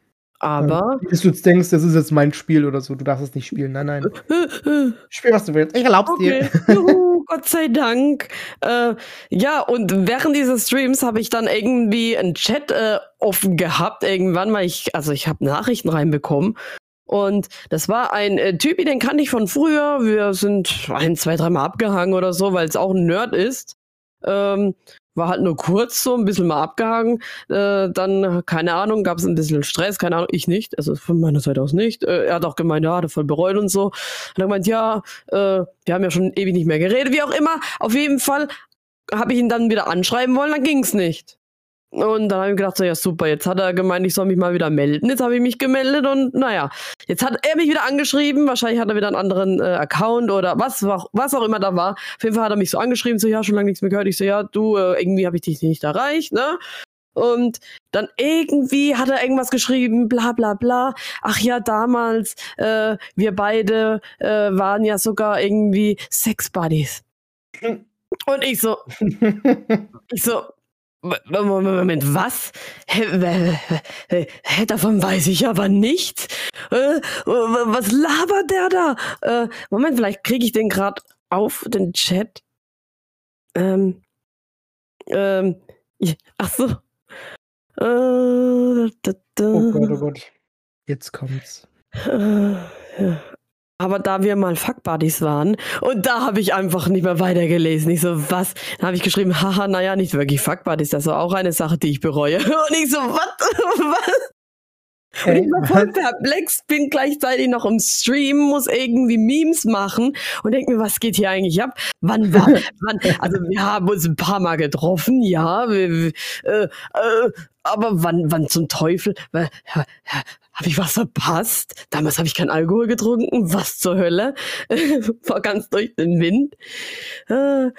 Aber. Bis du jetzt denkst, das ist jetzt mein Spiel oder so, du darfst es nicht spielen. Nein, nein. Spiel, was du willst. Ich erlaub's Okay. dir. Juhu, Gott sei Dank. Äh, ja, und während dieses Streams habe ich dann irgendwie einen Chat äh, offen gehabt, irgendwann, weil ich, also ich habe Nachrichten reinbekommen. Und das war ein äh, Typi, den kannte ich von früher. Wir sind ein, zwei, dreimal abgehangen oder so, weil es auch ein Nerd ist. Ähm, war halt nur kurz so, ein bisschen mal abgehangen. Äh, dann, keine Ahnung, gab es ein bisschen Stress, keine Ahnung, ich nicht, also von meiner Seite aus nicht. Äh, er hat auch gemeint, ja, hat voll bereut und so. Hat er gemeint, ja, äh, wir haben ja schon ewig nicht mehr geredet, wie auch immer. Auf jeden Fall habe ich ihn dann wieder anschreiben wollen, dann ging's nicht. Und dann habe ich gedacht, so, ja super, jetzt hat er gemeint, ich soll mich mal wieder melden. Jetzt habe ich mich gemeldet und naja, jetzt hat er mich wieder angeschrieben. Wahrscheinlich hat er wieder einen anderen äh, Account oder was, auch- was auch immer da war. Auf jeden Fall hat er mich so angeschrieben, so ja, schon lange nichts mehr gehört. Ich so, ja, du, äh, irgendwie habe ich dich nicht erreicht, ne? Und dann irgendwie hat er irgendwas geschrieben, bla bla bla. Ach ja, damals, äh, wir beide äh, waren ja sogar irgendwie Sex Buddies. Und ich so, ich so, "M- M- Moment, was? Davon weiß ich aber nichts. Äh, was labert der da? Äh, Moment, vielleicht kriege ich den gerade auf den Chat. Ähm, ähm, ach so. Äh, da, da, Oh Gott, oh Gott. Jetzt kommt's. äh, ja. Aber da wir mal Fuck-Buddies waren und da habe ich einfach nicht mehr weitergelesen. Ich so, was? Dann habe ich geschrieben, haha, naja, nicht wirklich Fuck-Buddies, das war auch eine Sache, die ich bereue. Und ich so, was? Und ich war voll perplex, bin gleichzeitig noch im Stream, muss irgendwie Memes machen und denke mir, was geht hier eigentlich ab? Wann war, wann, also wir haben uns ein paar Mal getroffen, ja, wir, äh, äh, aber wann, wann zum Teufel? Äh, habe ich was verpasst? Damals habe ich keinen Alkohol getrunken. Was zur Hölle? war ganz durch den Wind. Äh,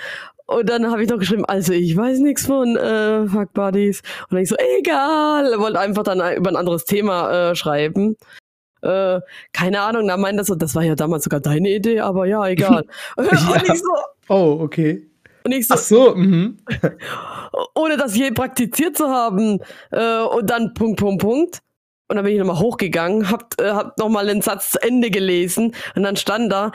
und dann habe ich noch geschrieben, also ich weiß nichts von äh, Fuck Buddies. Und dann ich so, egal, wollte einfach dann über ein anderes Thema äh, schreiben. Äh, keine Ahnung, da meint das so, das war ja damals sogar deine Idee, aber ja, egal. ja. Und ich so, oh, okay. Und ich so, Ach so, mhm. ohne das je praktiziert zu haben. Äh, und dann Punkt, Punkt, Punkt. Und dann bin ich nochmal hochgegangen, hab, äh, hab nochmal den Satz zu Ende gelesen und dann stand da,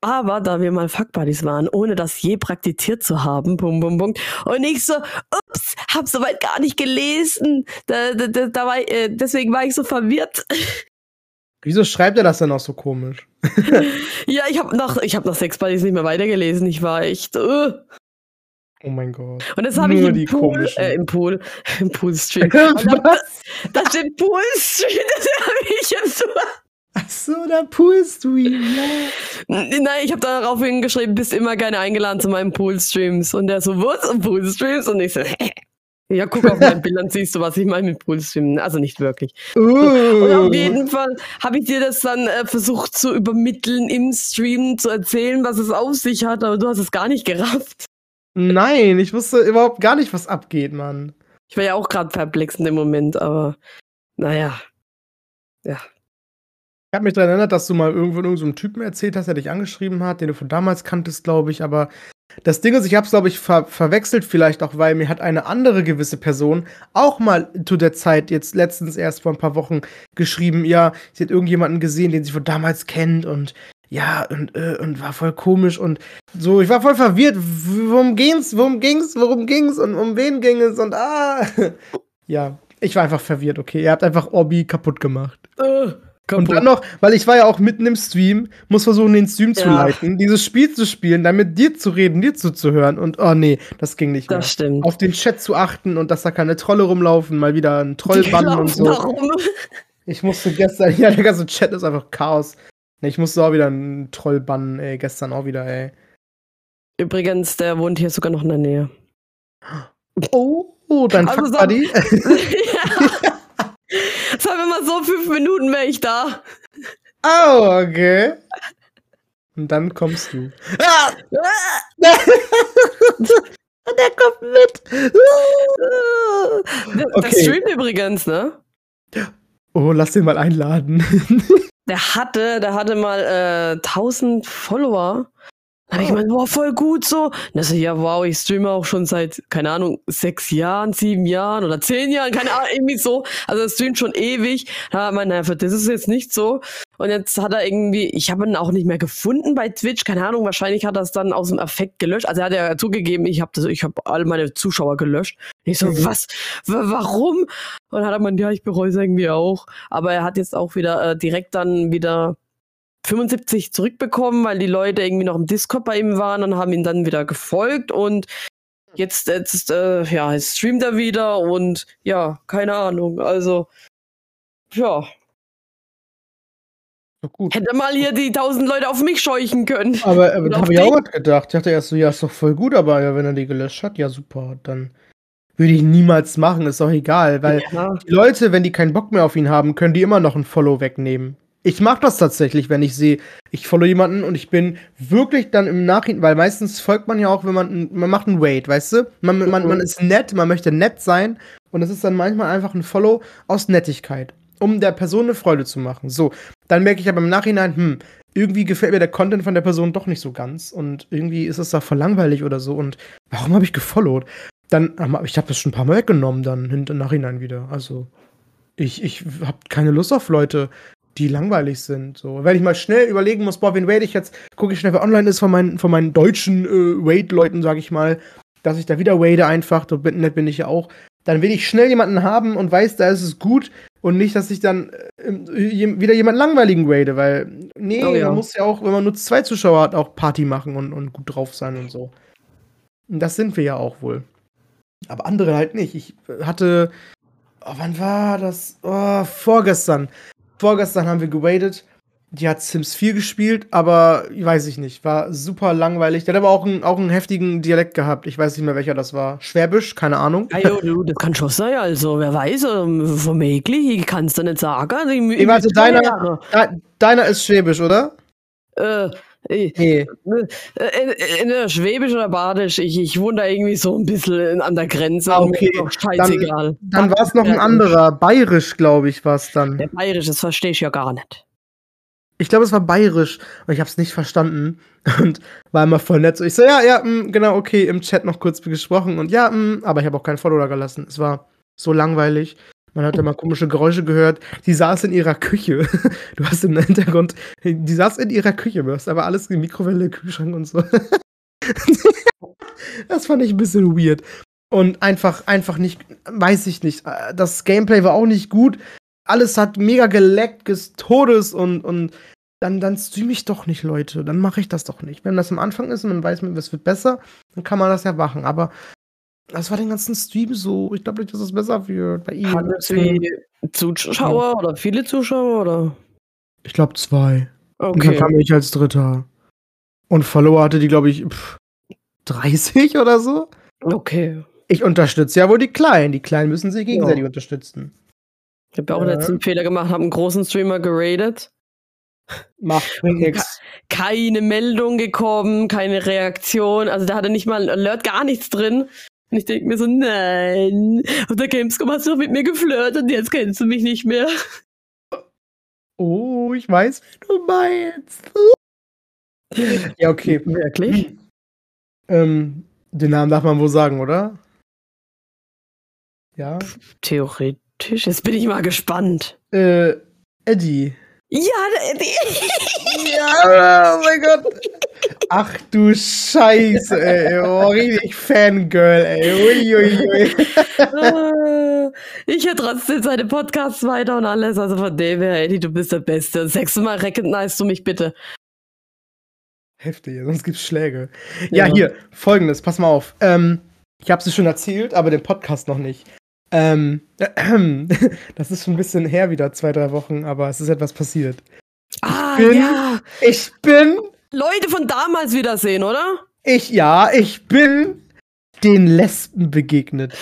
aber da wir mal Fuckbuddies waren, ohne das je praktiziert zu haben, bum, bum, bum. Und ich so, ups, hab soweit gar nicht gelesen. Da, da, da, da war, äh, deswegen war ich so verwirrt. Wieso schreibt er das dann auch so komisch? ja, ich habe nach, ich hab nach Sex Buddies nicht mehr weitergelesen. Ich war echt. Uh. Oh mein Gott. Und das habe ich im Pool, äh, im Pool, im Poolstream. Was? Da, da steht Poolstream, das habe ich jetzt so. Ach so, der Poolstream. Ja. Nein, ich habe daraufhin geschrieben, bist immer gerne eingeladen zu meinen Poolstreams. Und der so, was? Poolstreams? Und ich so, ja, guck auf mein Bild, dann siehst du, was ich meine mit Poolstream. Also nicht wirklich. Uh. Und auf jeden Fall habe ich dir das dann äh, versucht zu übermitteln im Stream, zu erzählen, was es auf sich hat, aber du hast es gar nicht gerafft. Nein, ich wusste überhaupt gar nicht, was abgeht, Mann. Ich war ja auch gerade perplex in dem Moment, aber naja. Ja. Ich habe mich daran erinnert, dass du mal irgendwo irgendeinem so Typen erzählt hast, der dich angeschrieben hat, den du von damals kanntest, glaube ich. Aber das Ding ist, ich habe es, glaube ich, ver verwechselt vielleicht auch, weil mir hat eine andere gewisse Person auch mal zu der Zeit, jetzt letztens erst vor ein paar Wochen, geschrieben, ja, sie hat irgendjemanden gesehen, den sie von damals kennt und ja, und, äh, und war voll komisch und so, ich war voll verwirrt. Worum ging's? Worum ging's? Worum ging's? Und um wen ging es? Und ah. ja, ich war einfach verwirrt, okay. Ihr habt einfach Orbi kaputt gemacht. Uh, kaputt. Und dann noch, weil ich war ja auch mitten im Stream, muss versuchen, den Stream ja. zu leiten, dieses Spiel zu spielen, dann mit dir zu reden, dir zuzuhören. Und oh nee, das ging nicht mehr. Das stimmt. Auf den Chat zu achten und dass da keine Trolle rumlaufen, mal wieder ein Trollbann und so. Warum? Ich musste gestern, ja, der ganze Chat ist einfach Chaos. Ich musste auch wieder einen Troll bannen, ey. Gestern auch wieder, ey. Übrigens, der wohnt hier sogar noch in der Nähe. Oh, oh dein also Fuck Buddy. ja. Sag mir mal so, fünf Minuten wäre ich da. Oh, okay. Und dann kommst du. Ah! Und der kommt mit. Okay. Das streamt übrigens, ne? Oh, lass den mal einladen. Der hatte, der hatte mal äh, 1000 Follower. Da hab ich gemeint, boah, voll gut so. Und er so, ja, wow, ich streame auch schon seit, keine Ahnung, sechs Jahren, sieben Jahren oder zehn Jahren, keine Ahnung, irgendwie so. Also er streamt schon ewig. Da meinte er, das ist jetzt nicht so. Und jetzt hat er irgendwie, ich habe ihn auch nicht mehr gefunden bei Twitch, keine Ahnung, wahrscheinlich hat er es dann aus dem Effekt gelöscht. Also er hat ja zugegeben, ich habe das, ich habe all meine Zuschauer gelöscht. Ich so, mhm. was? Warum? Und dann hat er gemeint, ja, ich bereue es irgendwie auch. Aber er hat jetzt auch wieder äh, direkt dann wieder 75 zurückbekommen, weil die Leute irgendwie noch im Discord bei ihm waren und haben ihn dann wieder gefolgt und jetzt, jetzt äh, ja, jetzt streamt er wieder und ja, keine Ahnung. Also, ja. Gut. Hätte mal hier die 1000 Leute auf mich scheuchen können. Aber, aber da habe ich auch gedacht. Ich dachte erst so, ja, ist doch voll gut, aber ja, wenn er die gelöscht hat, ja, super. Dann würde ich niemals machen, ist doch egal. Weil ja. die Leute, wenn die keinen Bock mehr auf ihn haben, können die immer noch ein Follow wegnehmen. Ich mache das tatsächlich, wenn ich sehe, ich follow jemanden und ich bin wirklich dann im Nachhinein, weil meistens folgt man ja auch, wenn man, man macht einen Wait, weißt du? Man, man, man ist nett, man möchte nett sein und es ist dann manchmal einfach ein Follow aus Nettigkeit, um der Person eine Freude zu machen. So, dann merke ich aber im Nachhinein, hm, irgendwie gefällt mir der Content von der Person doch nicht so ganz und irgendwie ist es da voll langweilig oder so und warum habe ich gefollowt? Dann, ich habe das schon ein paar Mal weggenommen dann hinter Nachhinein wieder. Also ich, ich habe keine Lust auf Leute, die langweilig sind. So, wenn ich mal schnell überlegen muss, boah, wen wade ich jetzt, gucke ich schnell, wer online ist von meinen, von meinen deutschen äh, Wade-Leuten, sag ich mal, dass ich da wieder wade einfach, so nett bin ich ja auch. dann will ich schnell jemanden haben und weiß, da ist es gut und nicht, dass ich dann äh, wieder jemanden langweiligen grade, weil, nee, oh, ja. man muss ja auch, wenn man nur zwei Zuschauer hat, auch Party machen und, und gut drauf sein und so. Und das sind wir ja auch wohl. Aber andere halt nicht. Ich hatte, oh, wann war das? Oh, vorgestern. Vorgestern haben wir gewadet die hat Sims 4 gespielt, aber weiß ich nicht, war super langweilig. Der hat aber auch einen, auch einen heftigen Dialekt gehabt. Ich weiß nicht mehr, welcher das war. Schwäbisch, keine Ahnung. Ja, jo, du, das kann schon sein, also wer weiß, ähm, womöglich, ich kann es da nicht sagen. Ich, ich warte, deiner, deiner ist Schwäbisch, oder? Äh, Nee. In, in, Schwäbisch oder Badisch, ich, ich wohne da irgendwie so ein bisschen an der Grenze. Ah, okay. Scheißegal. Dann, dann war es noch ein anderer. Bayerisch, glaube ich, war es dann. Der Bayerisch, das verstehe ich ja gar nicht. Ich glaube, es war bayerisch und ich habe es nicht verstanden und war immer voll nett. So, ich so, ja, ja, mh, mm, genau, okay, im Chat noch kurz gesprochen und ja, mh, mm, aber ich habe auch keinen Follow da gelassen. Es war so langweilig. Man hat immer komische Geräusche gehört. Die saß in ihrer Küche. Du hast im Hintergrund, die saß in ihrer Küche. Du hast aber alles in Mikrowelle, Kühlschrank und so. das fand ich ein bisschen weird. Und einfach, einfach nicht, weiß ich nicht. Das Gameplay war auch nicht gut alles hat mega geleckt des Todes und, und dann, dann streame ich doch nicht, Leute. Dann mache ich das doch nicht. Wenn das am Anfang ist und man weiß, es wird besser, dann kann man das ja machen. Aber das war den ganzen Stream so. Ich glaube nicht, dass es besser wird bei ihm. Hat es wie Zuschauer oder viele Zuschauer oder? Ich glaube zwei. Okay. Und dann kam ich als Dritter. Und Follower hatte die, glaube ich, pff, 30 oder so. Okay. Ich unterstütze ja wohl die Kleinen. Die Kleinen müssen sich gegenseitig ja. unterstützen. Ich habe ja auch ja. letzten Fehler gemacht, habe einen großen Streamer geradet. Macht nichts. Keine Meldung gekommen, keine Reaktion. Also da hatte nicht mal ein Alert, gar nichts drin. Und ich denke mir so, nein, auf der Gamescom hast du doch mit mir geflirtet und jetzt kennst du mich nicht mehr. Oh, ich weiß, wie du meinst. ja, okay. Wirklich? Hm. Ähm, den Namen darf man wohl sagen, oder? Ja. Theoretisch. Tisch, jetzt bin ich mal gespannt. Äh, Eddie. Ja, der Eddie. ja, oh mein Gott. Ach du Scheiße, ey. Oh, richtig Fangirl, ey. Uiuiui. Ah, ich höre trotzdem seine Podcasts weiter und alles. Also von dem her, Eddie, du bist der Beste. Sechsmal recognize du mich bitte. Heftig, sonst gibt's Schläge. Ja, ja hier, folgendes, pass mal auf. Ähm, ich hab's dir schon erzählt, aber den Podcast noch nicht. Ähm, äh, das ist schon ein bisschen her wieder, zwei, drei Wochen, aber es ist etwas passiert. Ah, ich bin, ja. Ich bin. Leute von damals wiedersehen, oder? Ich, ja, ich bin den Lesben begegnet.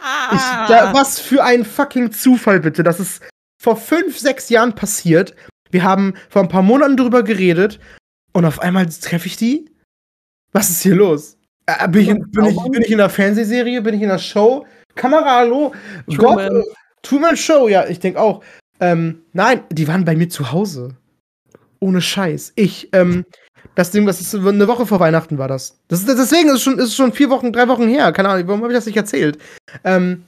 Ah. Ich, da, was für ein fucking Zufall, bitte. Das ist vor fünf, sechs Jahren passiert. Wir haben vor ein paar Monaten drüber geredet und auf einmal treffe ich die. Was ist hier los? Äh, bin, ich in, bin, ich, bin ich in einer Fernsehserie? Bin ich in einer Show? Kamera, hallo? Truman. Gott, äh, Truman Show, ja, ich denke auch. Ähm, nein, die waren bei mir zu Hause. Ohne Scheiß. Ich, ähm, das Ding, das ist eine Woche vor Weihnachten war das. das ist, deswegen ist es schon, ist schon vier Wochen, drei Wochen her. Keine Ahnung, warum habe ich das nicht erzählt? Ähm,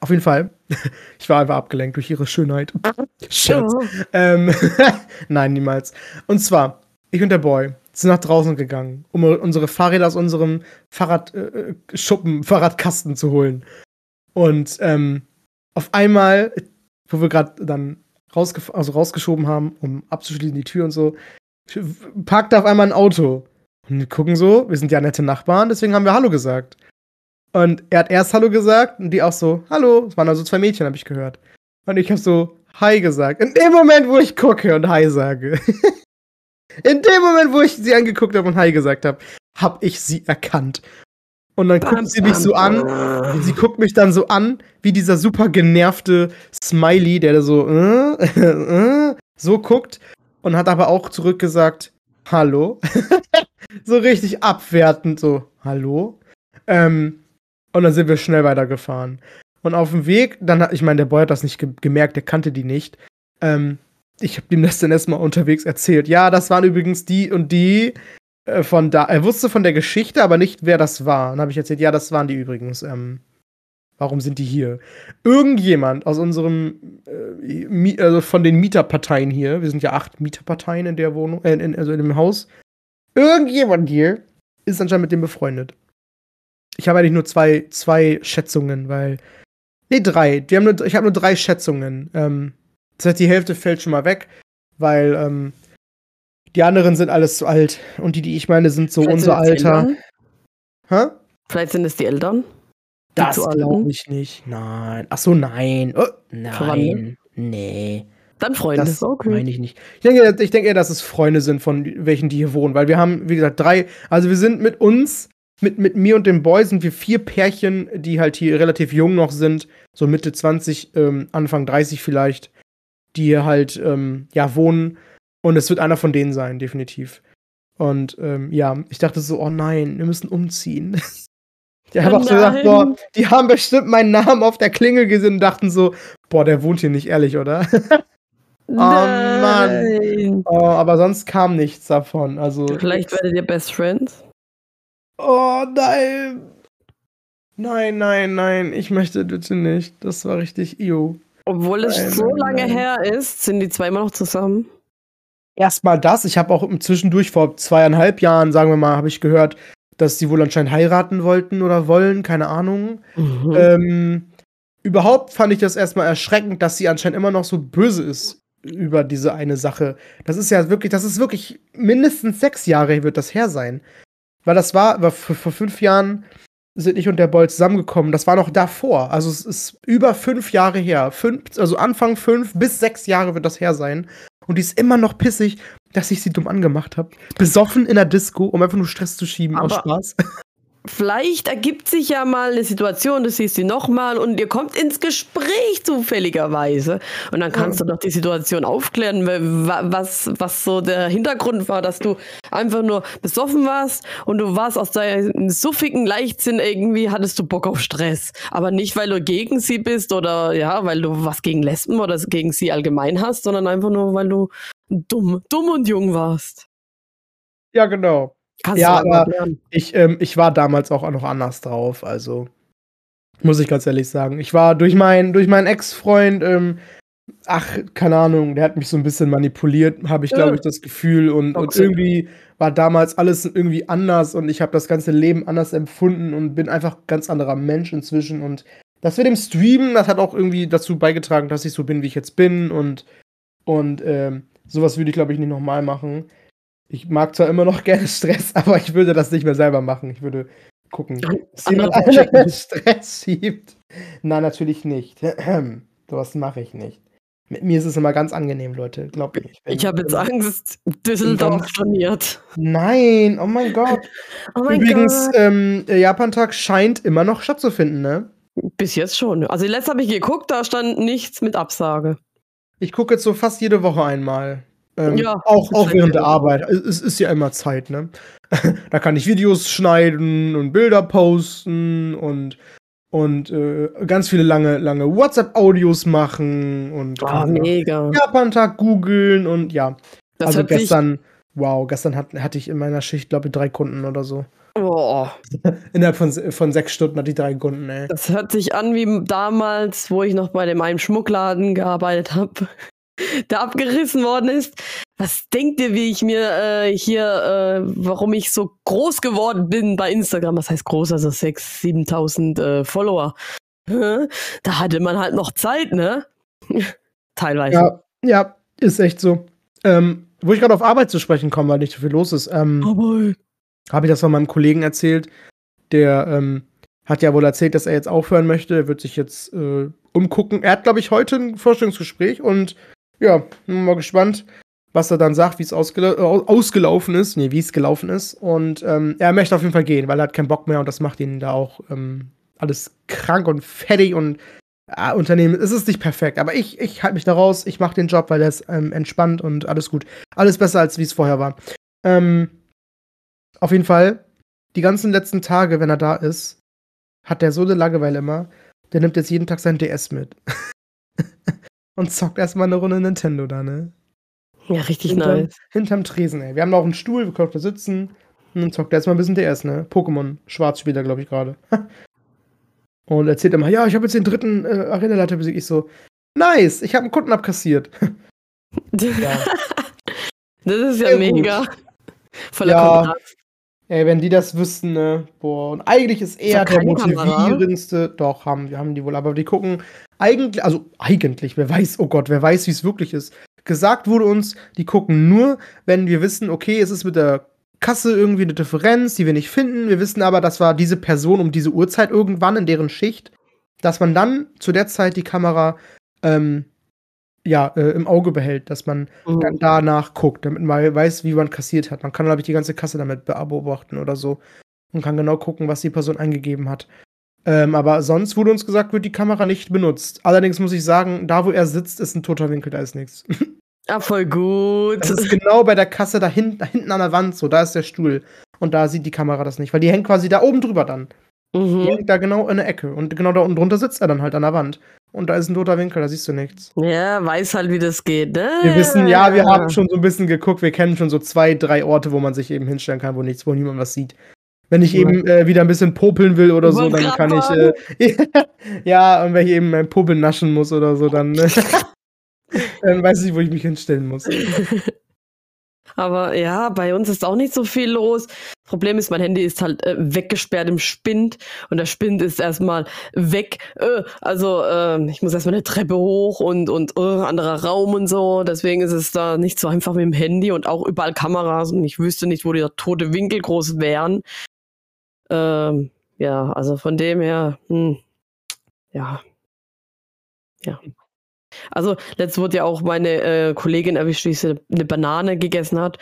auf jeden Fall. Ich war einfach abgelenkt durch ihre Schönheit. Scherz. Oh. Ähm, nein, niemals. Und zwar, ich und der Boy sind nach draußen gegangen, um unsere Fahrräder aus unserem Fahrradschuppen, äh, Fahrradkasten zu holen. Und ähm, auf einmal, wo wir gerade dann rausge also rausgeschoben haben, um abzuschließen die Tür und so, parkt auf einmal ein Auto. Und wir gucken so, wir sind ja nette Nachbarn, deswegen haben wir Hallo gesagt. Und er hat erst Hallo gesagt und die auch so, Hallo. Es waren also zwei Mädchen, habe ich gehört. Und ich habe so Hi gesagt. In dem Moment, wo ich gucke und Hi sage. In dem Moment, wo ich sie angeguckt habe und Hi gesagt habe, habe ich sie erkannt. Und dann guckt sie mich so an. Sie guckt mich dann so an, wie dieser super genervte Smiley, der da so äh, äh, so guckt und hat aber auch zurückgesagt, hallo. so richtig abwertend, so, hallo. Ähm, und dann sind wir schnell weitergefahren. Und auf dem Weg, dann hat, ich meine, der Boy hat das nicht ge gemerkt, der kannte die nicht. Ähm, ich habe ihm das dann erstmal unterwegs erzählt. Ja, das waren übrigens die und die. Äh, von da, er wusste von der Geschichte, aber nicht, wer das war. Dann habe ich erzählt, ja, das waren die übrigens. Ähm, warum sind die hier? Irgendjemand aus unserem, äh, also von den Mieterparteien hier, wir sind ja acht Mieterparteien in der Wohnung, äh, in, also in dem Haus. Irgendjemand hier ist anscheinend mit dem befreundet. ich habe eigentlich nur zwei, zwei Schätzungen, weil. Nee, drei. Wir haben nur, ich habe nur drei Schätzungen. Ähm, das heißt, die Hälfte fällt schon mal weg, weil ähm, die anderen sind alles zu alt. Und die, die ich meine, sind so Vielleicht unser sind Alter. Hä? Vielleicht sind es die Eltern. Die Das glaube ich nicht. Nein. Ach so, nein. Oh, nein. Nee. Dann Freunde. Das okay. meine ich nicht. Ich denke, ich denke eher, dass es Freunde sind von welchen, die hier wohnen, weil wir haben, wie gesagt, drei. Also wir sind mit uns, mit, mit mir und den Boys sind wir vier Pärchen, die halt hier relativ jung noch sind, so Mitte 20, ähm, Anfang 30 vielleicht, die hier halt, ähm, ja, wohnen. Und es wird einer von denen sein, definitiv. Und ähm, ja, ich dachte so, oh nein, wir müssen umziehen. Ich habe Oh auch so gesagt, boah, die haben bestimmt meinen Namen auf der Klingel gesehen und dachten so, boah, der wohnt hier nicht, ehrlich, oder? Mann. Nein. Oh, aber sonst kam nichts davon. Also. Vielleicht werdet ihr Best Friends. Oh nein. Nein, nein, nein. Ich möchte bitte nicht. Das war richtig io. Obwohl es Nein, so lange nein. her ist, sind die zwei immer noch zusammen. Erstmal das. Ich habe auch im zwischendurch vor zweieinhalb Jahren, sagen wir mal, habe ich gehört, dass sie wohl anscheinend heiraten wollten oder wollen. Keine Ahnung. Mhm. Ähm, überhaupt fand ich das erstmal erschreckend, dass sie anscheinend immer noch so böse ist über diese eine Sache. Das ist ja wirklich, das ist wirklich mindestens sechs Jahre wird das her sein. Weil das war, war vor, vor fünf Jahren sind ich und der Boy zusammengekommen. Das war noch davor. Also es ist über fünf Jahre her. Fünf, also Anfang fünf bis sechs Jahre wird das her sein. Und die ist immer noch pissig, dass ich sie dumm angemacht habe. Besoffen in der Disco, um einfach nur Stress zu schieben aus Aber- Spaß. Vielleicht ergibt sich ja mal eine Situation, du siehst sie nochmal und ihr kommt ins Gespräch zufälligerweise. Und dann kannst du doch die Situation aufklären, wa- was, was so der Hintergrund war, dass du einfach nur besoffen warst und du warst aus deinem suffigen Leichtsinn irgendwie, hattest du Bock auf Stress. Aber nicht, weil du gegen sie bist oder ja, weil du was gegen Lesben oder gegen sie allgemein hast, sondern einfach nur, weil du dumm, dumm und jung warst. Ja, genau. Kannst Ja, aber-. Ich, ähm, ich war damals auch noch anders drauf, also muss ich ganz ehrlich sagen. Ich war durch, mein, durch meinen Ex-Freund, ähm, ach, keine Ahnung, der hat mich so ein bisschen manipuliert, habe ich, glaube ich, das Gefühl. Und, und irgendwie war damals alles irgendwie anders und ich habe das ganze Leben anders empfunden und bin einfach ganz anderer Mensch inzwischen. Und das mit dem Streamen, das hat auch irgendwie dazu beigetragen, dass ich so bin, wie ich jetzt bin. Und, und ähm, sowas würde ich, glaube ich, nicht nochmal machen. Ich mag zwar immer noch gerne Stress, aber ich würde das nicht mehr selber machen. Ich würde gucken, dass jemand anderen checken. Stress schiebt. Nein, natürlich nicht. Sowas mache ich nicht. Mit mir ist es immer ganz angenehm, Leute. Glaubt mir. Ich habe jetzt Angst. Düsseldorf storniert. Nein, oh mein Gott. Oh mein Übrigens, ähm, Japantag scheint immer noch stattzufinden, ne? Bis jetzt schon. Also letztes habe ich geguckt, da stand nichts mit Absage. Ich gucke jetzt so fast jede Woche einmal. Ähm, Ja, auch, auch fast während der. Arbeit. Es, ist ja immer Zeit, ne? da kann ich Videos schneiden und Bilder posten und, und äh, ganz viele lange, lange WhatsApp-Audios machen und Oh, mega. Japantag googeln und ja. Das also gestern, wow, gestern hat, hatte ich in meiner Schicht, glaube ich, drei Kunden oder so. Oh, Innerhalb von, von sechs Stunden hatte ich drei Kunden, ey. das hört sich an wie damals, wo ich noch bei dem einen Schmuckladen gearbeitet habe, der abgerissen worden ist. Was denkt ihr, wie ich mir äh, hier, äh, warum ich so groß geworden bin bei Instagram? Was heißt groß? Also 6.000, 7.000 äh, Follower. Da hatte man halt noch Zeit, ne? Teilweise. Ja, ja, ist echt so. Ähm, wo ich gerade auf Arbeit zu sprechen komme, weil nicht so viel los ist, ähm, habe ich das von meinem Kollegen erzählt. Der ähm, hat ja wohl erzählt, dass er jetzt aufhören möchte. Er wird sich jetzt äh, umgucken. Er hat, glaube ich, heute ein Vorstellungsgespräch und ja, mal gespannt, was er dann sagt, wie es ausgela ausgelaufen ist. Nee, wie es gelaufen ist. Und ähm, er möchte auf jeden Fall gehen, weil er hat keinen Bock mehr und das macht ihn da auch ähm, alles krank und fertig und äh, Unternehmen. Es ist nicht perfekt, aber ich, ich halte mich da raus. Ich mache den Job, weil der ist ähm, entspannt und alles gut. Alles besser, als wie es vorher war. Ähm, auf jeden Fall, die ganzen letzten Tage, wenn er da ist, hat der so eine Langeweile immer. Der nimmt jetzt jeden Tag sein DS mit. und zockt erstmal eine Runde Nintendo da, ne? ja, richtig Hinterm, nice. hinterm Tresen, ey. Wir haben da auch einen Stuhl, wir können da sitzen. Und dann zockt er erstmal ein bisschen DS, ne? Pokémon Schwarz spielt er, glaube ich, gerade. und erzählt immer, ja, ich habe jetzt den dritten äh, Arena-Leiter besiegt. Ich so, nice, ich habe einen Kunden abkassiert. Ja. Das ist ja Sehr gut. mega. Voller Ja. Kontrast. Ey, wenn die das wüssten, ne? Boah, und eigentlich ist er der motivierendste. Doch, haben, wir haben die wohl, aber die gucken eigentlich, also eigentlich, wer weiß, oh Gott, wer weiß, wie es wirklich ist. Gesagt wurde uns, die gucken nur, wenn wir wissen, okay, es ist mit der Kasse irgendwie eine Differenz, die wir nicht finden. Wir wissen aber, das war diese Person um diese Uhrzeit irgendwann in deren Schicht, dass man dann zu der Zeit die Kamera ähm, ja, äh, im Auge behält, dass man mhm. dann danach guckt, damit man weiß, wie man kassiert hat. Man kann, glaube ich, die ganze Kasse damit beobachten oder so und kann genau gucken, was die Person eingegeben hat. Ähm, aber sonst wurde uns gesagt, wird die Kamera nicht benutzt. Allerdings muss ich sagen, da wo er sitzt, ist ein toter Winkel, da ist nichts. Ah, voll gut. Das ist genau bei der Kasse da, hin, da hinten an der Wand, so, da ist der Stuhl. Und da sieht die Kamera das nicht, weil die hängt quasi da oben drüber dann. Mhm. Die hängt da genau in der Ecke. Und genau da unten drunter sitzt er dann halt an der Wand und da ist ein toter Winkel, da siehst du nichts. Ja, weiß halt, wie das geht, ne? Wir wissen, ja, wir haben schon so ein bisschen geguckt, wir kennen schon so zwei, drei Orte, wo man sich eben hinstellen kann, wo nichts, wo niemand was sieht. Wenn ich eben äh, wieder ein bisschen popeln will oder so, dann kann ich. Äh, ja, und wenn ich eben mein Popeln naschen muss oder so, dann, äh, dann weiß ich, wo ich mich hinstellen muss. Aber ja, bei uns ist auch nicht so viel los. Problem ist, mein Handy ist halt äh, weggesperrt im Spind und der Spind ist erstmal weg. Äh, also äh, ich muss erstmal eine Treppe hoch und und äh, anderer Raum und so. Deswegen ist es da nicht so einfach mit dem Handy und auch überall Kameras und ich wüsste nicht, wo die tote Winkel groß wären. Ähm, ja, also von dem her, hm, ja, ja. Also, letztes wurde ja auch meine äh, Kollegin erwischt, die eine Banane gegessen hat.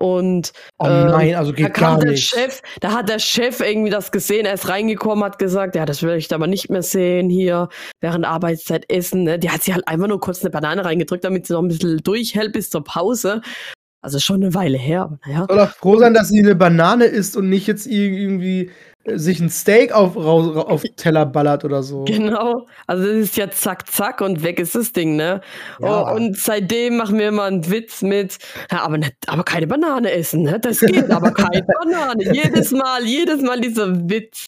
Und oh nein, also geht da gar der nicht. Chef, da hat der Chef irgendwie das gesehen, er ist reingekommen, hat gesagt, ja, das will ich aber nicht mehr sehen hier, während Arbeitszeit essen. Ne? Die hat sich halt einfach nur kurz eine Banane reingedrückt, damit sie noch ein bisschen durchhält bis zur Pause. Also schon eine Weile her. Ja. Soll auch froh sein, dass sie eine Banane isst und nicht jetzt irgendwie sich ein Steak auf, auf Teller ballert oder so. Genau. Also es ist ja zack, zack und weg ist das Ding, ne? Ja. Oh, und seitdem machen wir immer einen Witz mit, ja, aber, nicht, aber keine Banane essen, ne? Das geht, aber keine Banane. Jedes Mal, jedes Mal dieser Witz.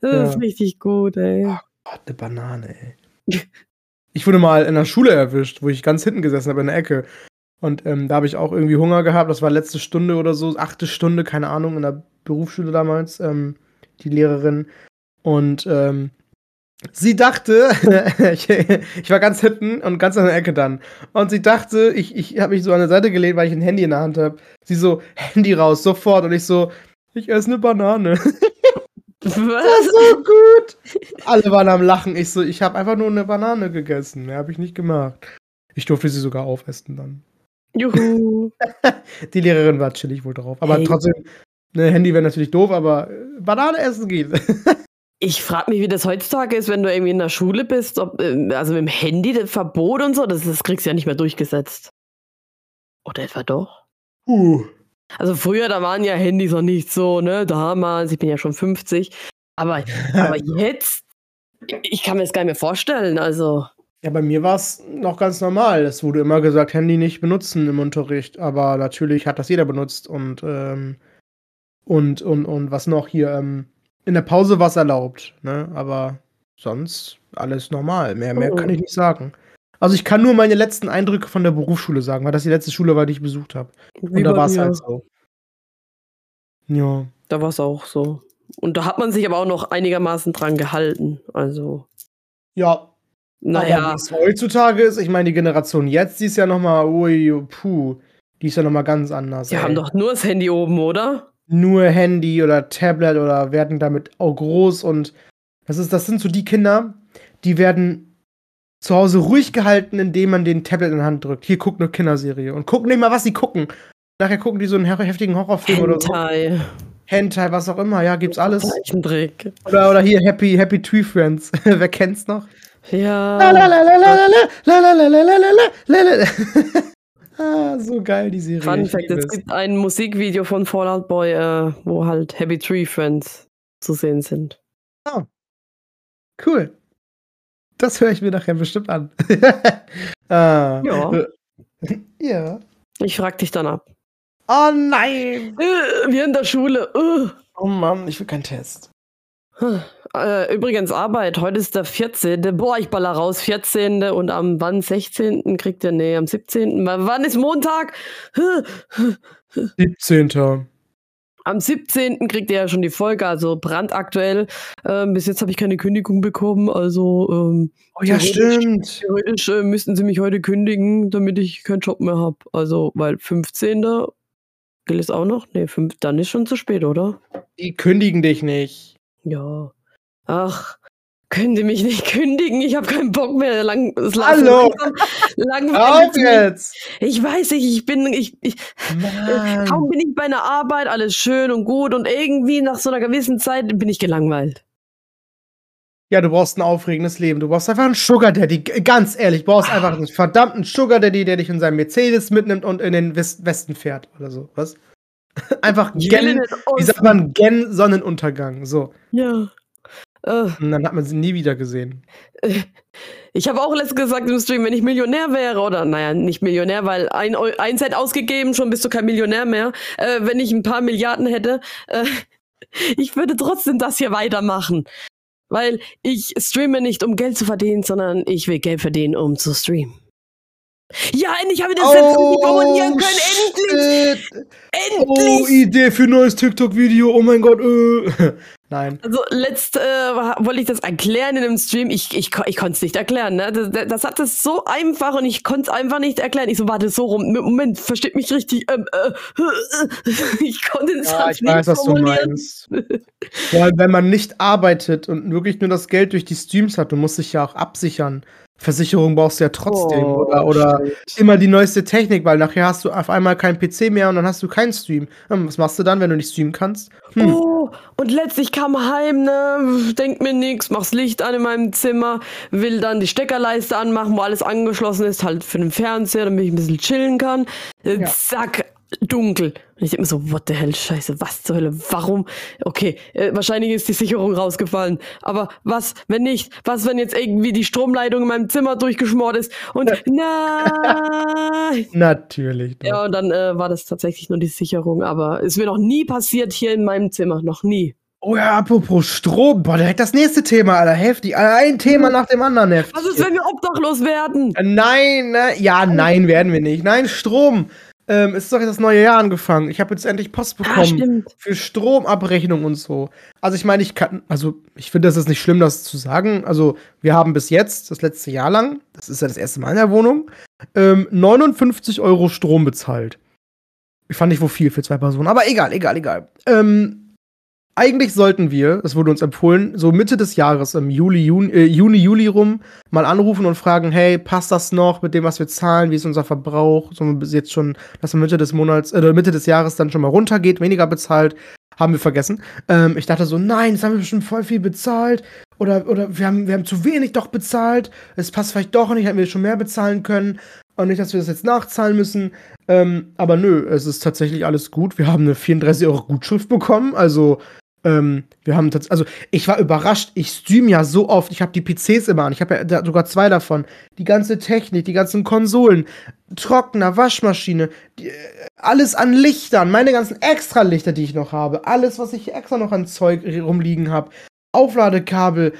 Das ja. ist richtig gut, ey. Oh Gott, eine Banane, ey. Ich wurde mal in der Schule erwischt, wo ich ganz hinten gesessen habe in der Ecke. Und ähm, da habe ich auch irgendwie Hunger gehabt. Das war letzte Stunde oder so, achte Stunde, keine Ahnung, in der Berufsschule damals. Ähm, die Lehrerin. Und ähm, sie dachte, ich, ich, war ganz hinten und ganz an der Ecke dann. Und sie dachte, ich, ich habe mich so an der Seite gelehnt, weil ich ein Handy in der Hand habe. Sie so, Handy raus, sofort. Und ich so, ich esse eine Banane. Was? Das ist so gut. Alle waren am Lachen. Ich so, ich habe einfach nur eine Banane gegessen. Mehr habe ich nicht gemacht. Ich durfte sie sogar aufessen dann. Juhu. Die Lehrerin war chillig wohl drauf. Aber hey. trotzdem, Ne, Handy wäre natürlich doof, aber äh, Banane essen geht. ich frage mich, wie das heutzutage ist, wenn du irgendwie in der Schule bist, ob, äh, also mit dem Handy das Verbot und so, das, das kriegst du ja nicht mehr durchgesetzt. Oder etwa doch? Uh. Also früher, da waren ja Handys noch nicht so, ne, damals, ich bin ja schon 50. Aber, aber jetzt, ich kann mir das gar nicht mehr vorstellen, also. Ja, bei mir war es noch ganz normal. Es wurde immer gesagt, Handy nicht benutzen im Unterricht. Aber natürlich hat das jeder benutzt und ähm, und, und, und was noch hier, ähm, in der Pause war es erlaubt, ne? Aber sonst alles normal. Mehr, mehr oh. kann ich nicht sagen. Also ich kann nur meine letzten Eindrücke von der Berufsschule sagen, weil das die letzte Schule war, die ich besucht habe. Und da war es halt so. Ja. Da war es auch so. Und da hat man sich aber auch noch einigermaßen dran gehalten. Also. Ja. Naja. Wie es heutzutage ist, ich meine, die Generation jetzt, die ist ja nochmal, ui, puh, die ist ja nochmal ganz anders. Die ey. haben doch nur das Handy oben, oder? nur Handy oder Tablet oder werden damit auch groß und das ist, das sind so die Kinder, die werden zu Hause ruhig gehalten, indem man den Tablet in die Hand drückt. Hier guckt eine Kinderserie und gucken nicht mal, was sie gucken. Nachher gucken die so einen heftigen Horrorfilm Hentai. oder so. Hentai, was auch immer, ja, gibt's alles. Oder, oder hier Happy, Happy Tree Friends. Wer kennt's noch? Ja. Ah, so geil, die Serie. Fun Fact: Es gibt ein Musikvideo von Fallout Boy, äh, wo halt Happy Tree Friends zu sehen sind. Oh. Cool. Das höre ich mir nachher bestimmt an. ah. Ja. ja. Ich frag dich dann ab. Oh nein! Äh, wir in der Schule. Uh. Oh Mann, ich will keinen Test. Äh, übrigens Arbeit, heute ist der 14. Boah, ich baller raus, 14. Und am wann 16. kriegt er, nee, am 17. Wann ist Montag? 17. am 17. kriegt ihr ja schon die Folge, also brandaktuell. Ähm, bis jetzt habe ich keine Kündigung bekommen, also ähm, Oh ja, theoretisch, stimmt. theoretisch äh, müssten sie mich heute kündigen, damit ich keinen Job mehr habe. Also, weil 15. gilt es auch noch? Nee, fünf, dann ist schon zu spät, oder? Die kündigen dich nicht. Ja. Ach, können Sie mich nicht kündigen? Ich habe keinen Bock mehr. Lang, Hallo. Lang, Auf jetzt! ich weiß nicht, ich bin, ich, ich, kaum bin ich bei einer Arbeit, alles schön und gut und irgendwie nach so einer gewissen Zeit bin ich gelangweilt. Ja, du brauchst ein aufregendes Leben. Du brauchst einfach einen Sugar Daddy. Ganz ehrlich, du brauchst einfach einen verdammten Sugar Daddy, der dich in seinem Mercedes mitnimmt und in den West Westen fährt oder so. Was? einfach gen, wie sagt man, gen Sonnenuntergang. So. Ja. Äh, Und dann hat man sie nie wieder gesehen. ich habe auch letztens gesagt im Stream, wenn ich Millionär wäre, oder naja, nicht Millionär, weil ein, ein Cent ausgegeben, schon bist du kein Millionär mehr. Äh, wenn ich ein paar Milliarden hätte, äh, ich würde trotzdem das hier weitermachen. Weil ich streame nicht, um Geld zu verdienen, sondern ich will Geld verdienen, um zu streamen. Ja, endlich habe ich das jetzt richtig formulieren können. Endlich! shit. Oh, Endlich! Idee für ein neues TikTok-Video. Oh mein Gott. Äh. Nein. Also letzt äh, wollte ich das erklären in einem Stream. Ich, ich, ich konnte es nicht erklären. Ne? Das, das hat es so einfach und ich konnte es einfach nicht erklären. Ich so, warte, so rum. Moment, versteht mich richtig. Ähm, äh, ich konnte den Ja, ich weiß, was du meinst. Vor allem, wenn man nicht arbeitet und wirklich nur das Geld durch die Streams hat, du musst dich ja auch absichern. Versicherung brauchst du ja trotzdem. Oh, oder oder shit. immer die neueste Technik, weil nachher hast du auf einmal keinen PC mehr und dann hast du keinen Stream. Hm, was machst du dann, wenn du nicht streamen kannst? Hm. Oh, und letztlich kam heim, ne, denk mir nix, mach's Licht an in meinem Zimmer, will dann die Steckerleiste anmachen, wo alles angeschlossen ist, halt für den Fernseher, damit ich ein bisschen chillen kann. Ja. Zack, dunkel. Und ich denk mir so, what the hell, scheiße, was zur Hölle, warum? Okay, äh, wahrscheinlich ist die Sicherung rausgefallen. Aber was, wenn nicht? Was, wenn jetzt irgendwie die Stromleitung in meinem Zimmer durchgeschmort ist? Und nein! Natürlich. Doch. Ja, und dann äh, war das tatsächlich nur die Sicherung, aber ist mir noch nie passiert hier in meinem Zimmer, noch nie. Oh ja, apropos Strom. Boah, direkt das nächste Thema, Alter. Heftig. Alter, Ein Thema nach dem anderen, heftig. Was ist, wenn wir obdachlos werden? Äh, Nein, ne? ja, nein, werden wir nicht. Nein, Strom. Ähm, es ist doch jetzt das neue Jahr angefangen. Ich habe jetzt endlich Post Ah, bekommen stimmt. für Stromabrechnung und so. Also ich meine, ich kann, also ich finde, das ist nicht schlimm, das zu sagen. Also wir haben bis jetzt, das letzte Jahr lang, das ist ja das erste Mal in der Wohnung, ähm, 59 Euro Strom bezahlt. Ich fand nicht wo viel für zwei Personen, aber egal, egal, egal. Ähm, eigentlich sollten wir, das wurde uns empfohlen, so Mitte des Jahres, im Juli, Juni, äh, Juni, Juli rum, mal anrufen und fragen, hey, passt das noch mit dem, was wir zahlen? Wie ist unser Verbrauch? Wir bis jetzt schon, dass wir Mitte des Monats, äh, Mitte des Jahres dann schon mal runtergeht, weniger bezahlt? Haben wir vergessen. Ähm, ich dachte so, nein, jetzt haben wir bestimmt voll viel bezahlt. Oder, oder wir, haben, wir haben zu wenig doch bezahlt. Es passt vielleicht doch nicht, hätten wir schon mehr bezahlen können. Und nicht, dass wir das jetzt nachzahlen müssen. Ähm, aber nö, es ist tatsächlich alles gut. Wir haben eine 34 Euro Gutschrift bekommen. Also, ähm, wir haben tatsächlich, also ich war überrascht. Ich stream ja so oft. Ich habe die PCs immer an. Ich habe ja sogar zwei davon. Die ganze Technik, die ganzen Konsolen, Trockner, Waschmaschine, die, äh, alles an Lichtern, meine ganzen Extra-Lichter, die ich noch habe, alles, was ich extra noch an Zeug rumliegen habe, Aufladekabel,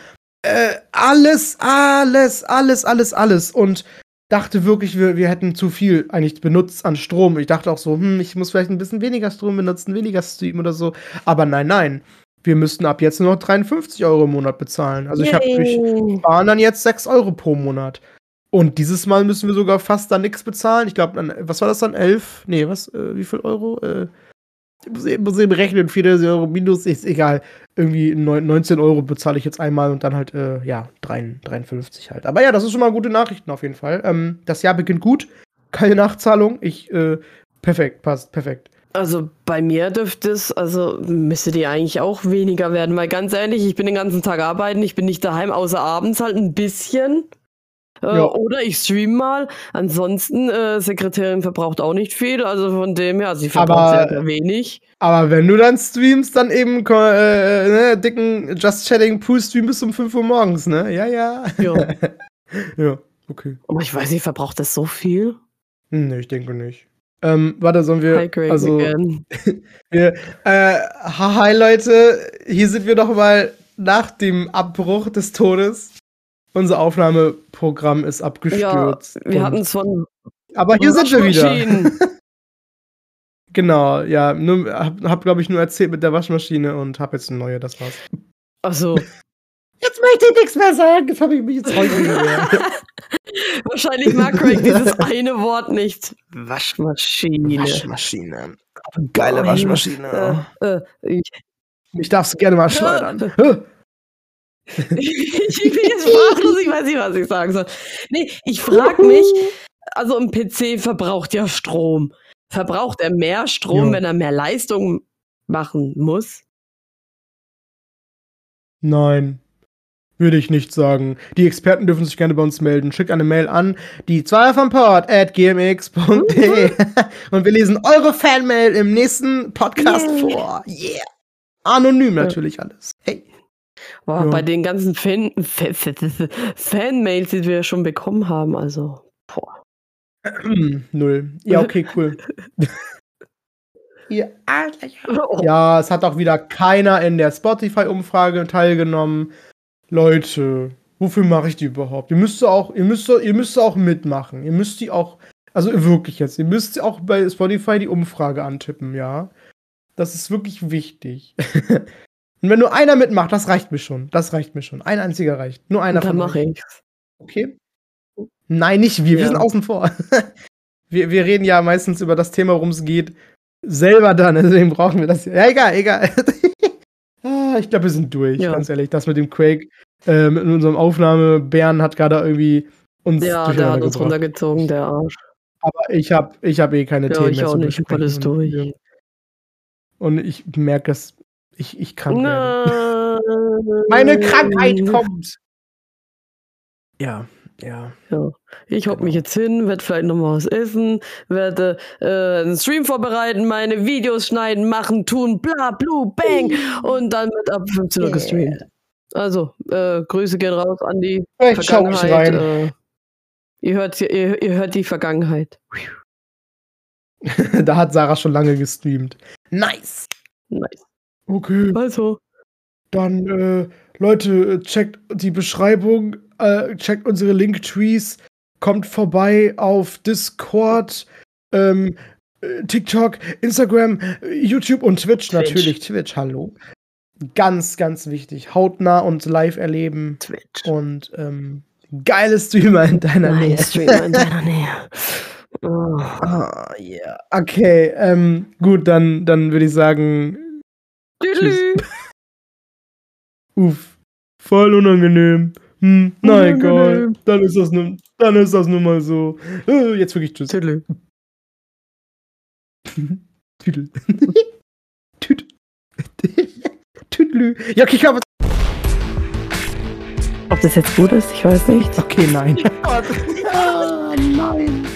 äh, alles, alles, alles, alles, alles. Und dachte wirklich, wir, wir hätten zu viel eigentlich benutzt an Strom. Ich dachte auch so, hm, ich muss vielleicht ein bisschen weniger Strom benutzen, weniger streamen oder so. Aber nein, nein. Wir müssten ab jetzt nur noch 53 Euro im Monat bezahlen. Also ich habe durch Yay. Sparen dann jetzt 6 Euro pro Monat. Und dieses Mal müssen wir sogar fast dann nichts bezahlen. Ich glaube, was war das dann? 11? Nee, was? Äh, wie viel Euro? Äh, muss eben, muss eben rechnen. 34 Euro minus, ist egal. Irgendwie neun- 19 Euro bezahle ich jetzt einmal und dann halt, äh, ja, 3 53 halt. Aber ja, das ist schon mal gute Nachrichten auf jeden Fall. Ähm, das Jahr beginnt gut. Keine Nachzahlung. Ich, äh, perfekt, passt, perfekt. Also bei mir dürfte es, also müsste die eigentlich auch weniger werden, weil ganz ehrlich, ich bin den ganzen Tag arbeiten, ich bin nicht daheim, außer abends halt ein bisschen. Äh, Ja. Oder ich stream mal. Ansonsten, äh, Sekretärin verbraucht auch nicht viel, also von dem her, sie verbraucht Aber- sehr, wenig. Aber wenn du dann streamst, dann eben ko- äh, ne, dicken Just Chatting Pool Stream bis um 5 Uhr morgens, ne? Ja, ja. Ja. ja, okay. Aber ich weiß nicht, verbraucht das so viel? Hm, Nee, ich denke nicht. Ähm, warte, sollen wir. Hi, Greg also, wir, äh, hi Leute, hier sind wir doch mal nach dem Abbruch des Todes. Unser Aufnahmeprogramm ist abgestürzt. Wir Und- hatten es von aber hier sind wir wieder. Waschmaschinen. Genau, ja. Nur, hab, hab glaube ich, nur erzählt mit der Waschmaschine und hab jetzt eine neue, das war's. Ach so. Jetzt möchte ich nichts mehr sagen. Jetzt habe ich mich jetzt heute Wahrscheinlich mag Craig dieses eine Wort nicht. Waschmaschine. Waschmaschine. Geile Waschmaschine. Äh, äh, ich, Mich darfst du gerne mal schleudern. ich bin jetzt sprachlos, ich weiß nicht, was ich sagen soll. Nee, ich frage mich, also ein PC verbraucht ja Strom. Verbraucht er mehr Strom, Ja. wenn er mehr Leistung machen muss? Nein. Würde ich nicht sagen. Die Experten dürfen sich gerne bei uns melden. Schickt eine Mail an die 2 vom Port at gmx.de und wir lesen eure Fanmail im nächsten Podcast Yay. vor. Yeah. Anonym natürlich alles. Boah, Ja. Bei den ganzen Fan Fa- Fa- Fa- Fanmails, die wir schon bekommen haben, also. Boah. Null. Ja, okay, cool. Ihr Arschlöcher. Oh, Ja, es hat auch wieder keiner in der Spotify-Umfrage teilgenommen. Leute, wofür mache ich die überhaupt? Ihr müsst auch, ihr müsst, ihr müsst auch mitmachen. Ihr müsst die auch, also wirklich jetzt, ihr müsst auch bei Spotify die Umfrage antippen, ja. Das ist wirklich wichtig. Und wenn nur einer mitmacht, das reicht mir schon. Das reicht mir schon. Ein einziger reicht. Nur einer dann von mache ich. Okay. Nein, nicht wir. Wir Ja. sind außen vor. wir, wir reden ja meistens über das Thema, worum es geht. Selber dann, deswegen brauchen wir das. Ja, egal, egal. Ah, ich glaube, wir sind durch, Ja. ganz ehrlich. Das mit dem Quake, äh, mit unserem Aufnahme, Bern hat gerade irgendwie uns Ja, der hat uns gebracht. runtergezogen, der Arsch. Aber ich habe ich hab eh keine Ja, Themen ich mehr auch zu nicht. Alles Und, durch. Und ich merke, dass ich, ich krank werde. Meine Krankheit kommt. Ja, ja. Ja. Ich hock mich Genau. jetzt hin, werde vielleicht noch mal was essen, werde äh, einen Stream vorbereiten, meine Videos schneiden, machen, tun, bla, blu, bang. Und dann wird ab 15 Uhr gestreamt. Also, äh, Grüße gehen raus an die ich Vergangenheit. rein. Äh, ihr, hört, ihr, ihr hört die Vergangenheit. da hat Sarah schon lange gestreamt. Nice. Nice. Okay. Also, Dann, äh, Leute, checkt die Beschreibung, äh, checkt unsere Linktrees, kommt vorbei auf Discord, ähm, äh, TikTok, Instagram, YouTube und Twitch, Twitch. natürlich Twitch, hallo. Ganz, ganz wichtig. Hautnah und live erleben Twitch. und ähm, geile Streamer in deiner Nein, Nähe. Streamer in deiner Nähe. Oh. Ah, yeah. Okay, ähm, gut, dann, dann würde ich sagen, Tschüss. Uff, voll unangenehm. Hm, na egal. Dann ist das nun, dann ist das nun mal so. Äh, jetzt wirklich tschüss. Tüdelü. Tüdel. Tüt. Tüdelü. Ja, okay, ich glaube. Ob das jetzt gut ist, ich weiß nicht. Okay, nein. ah, nein.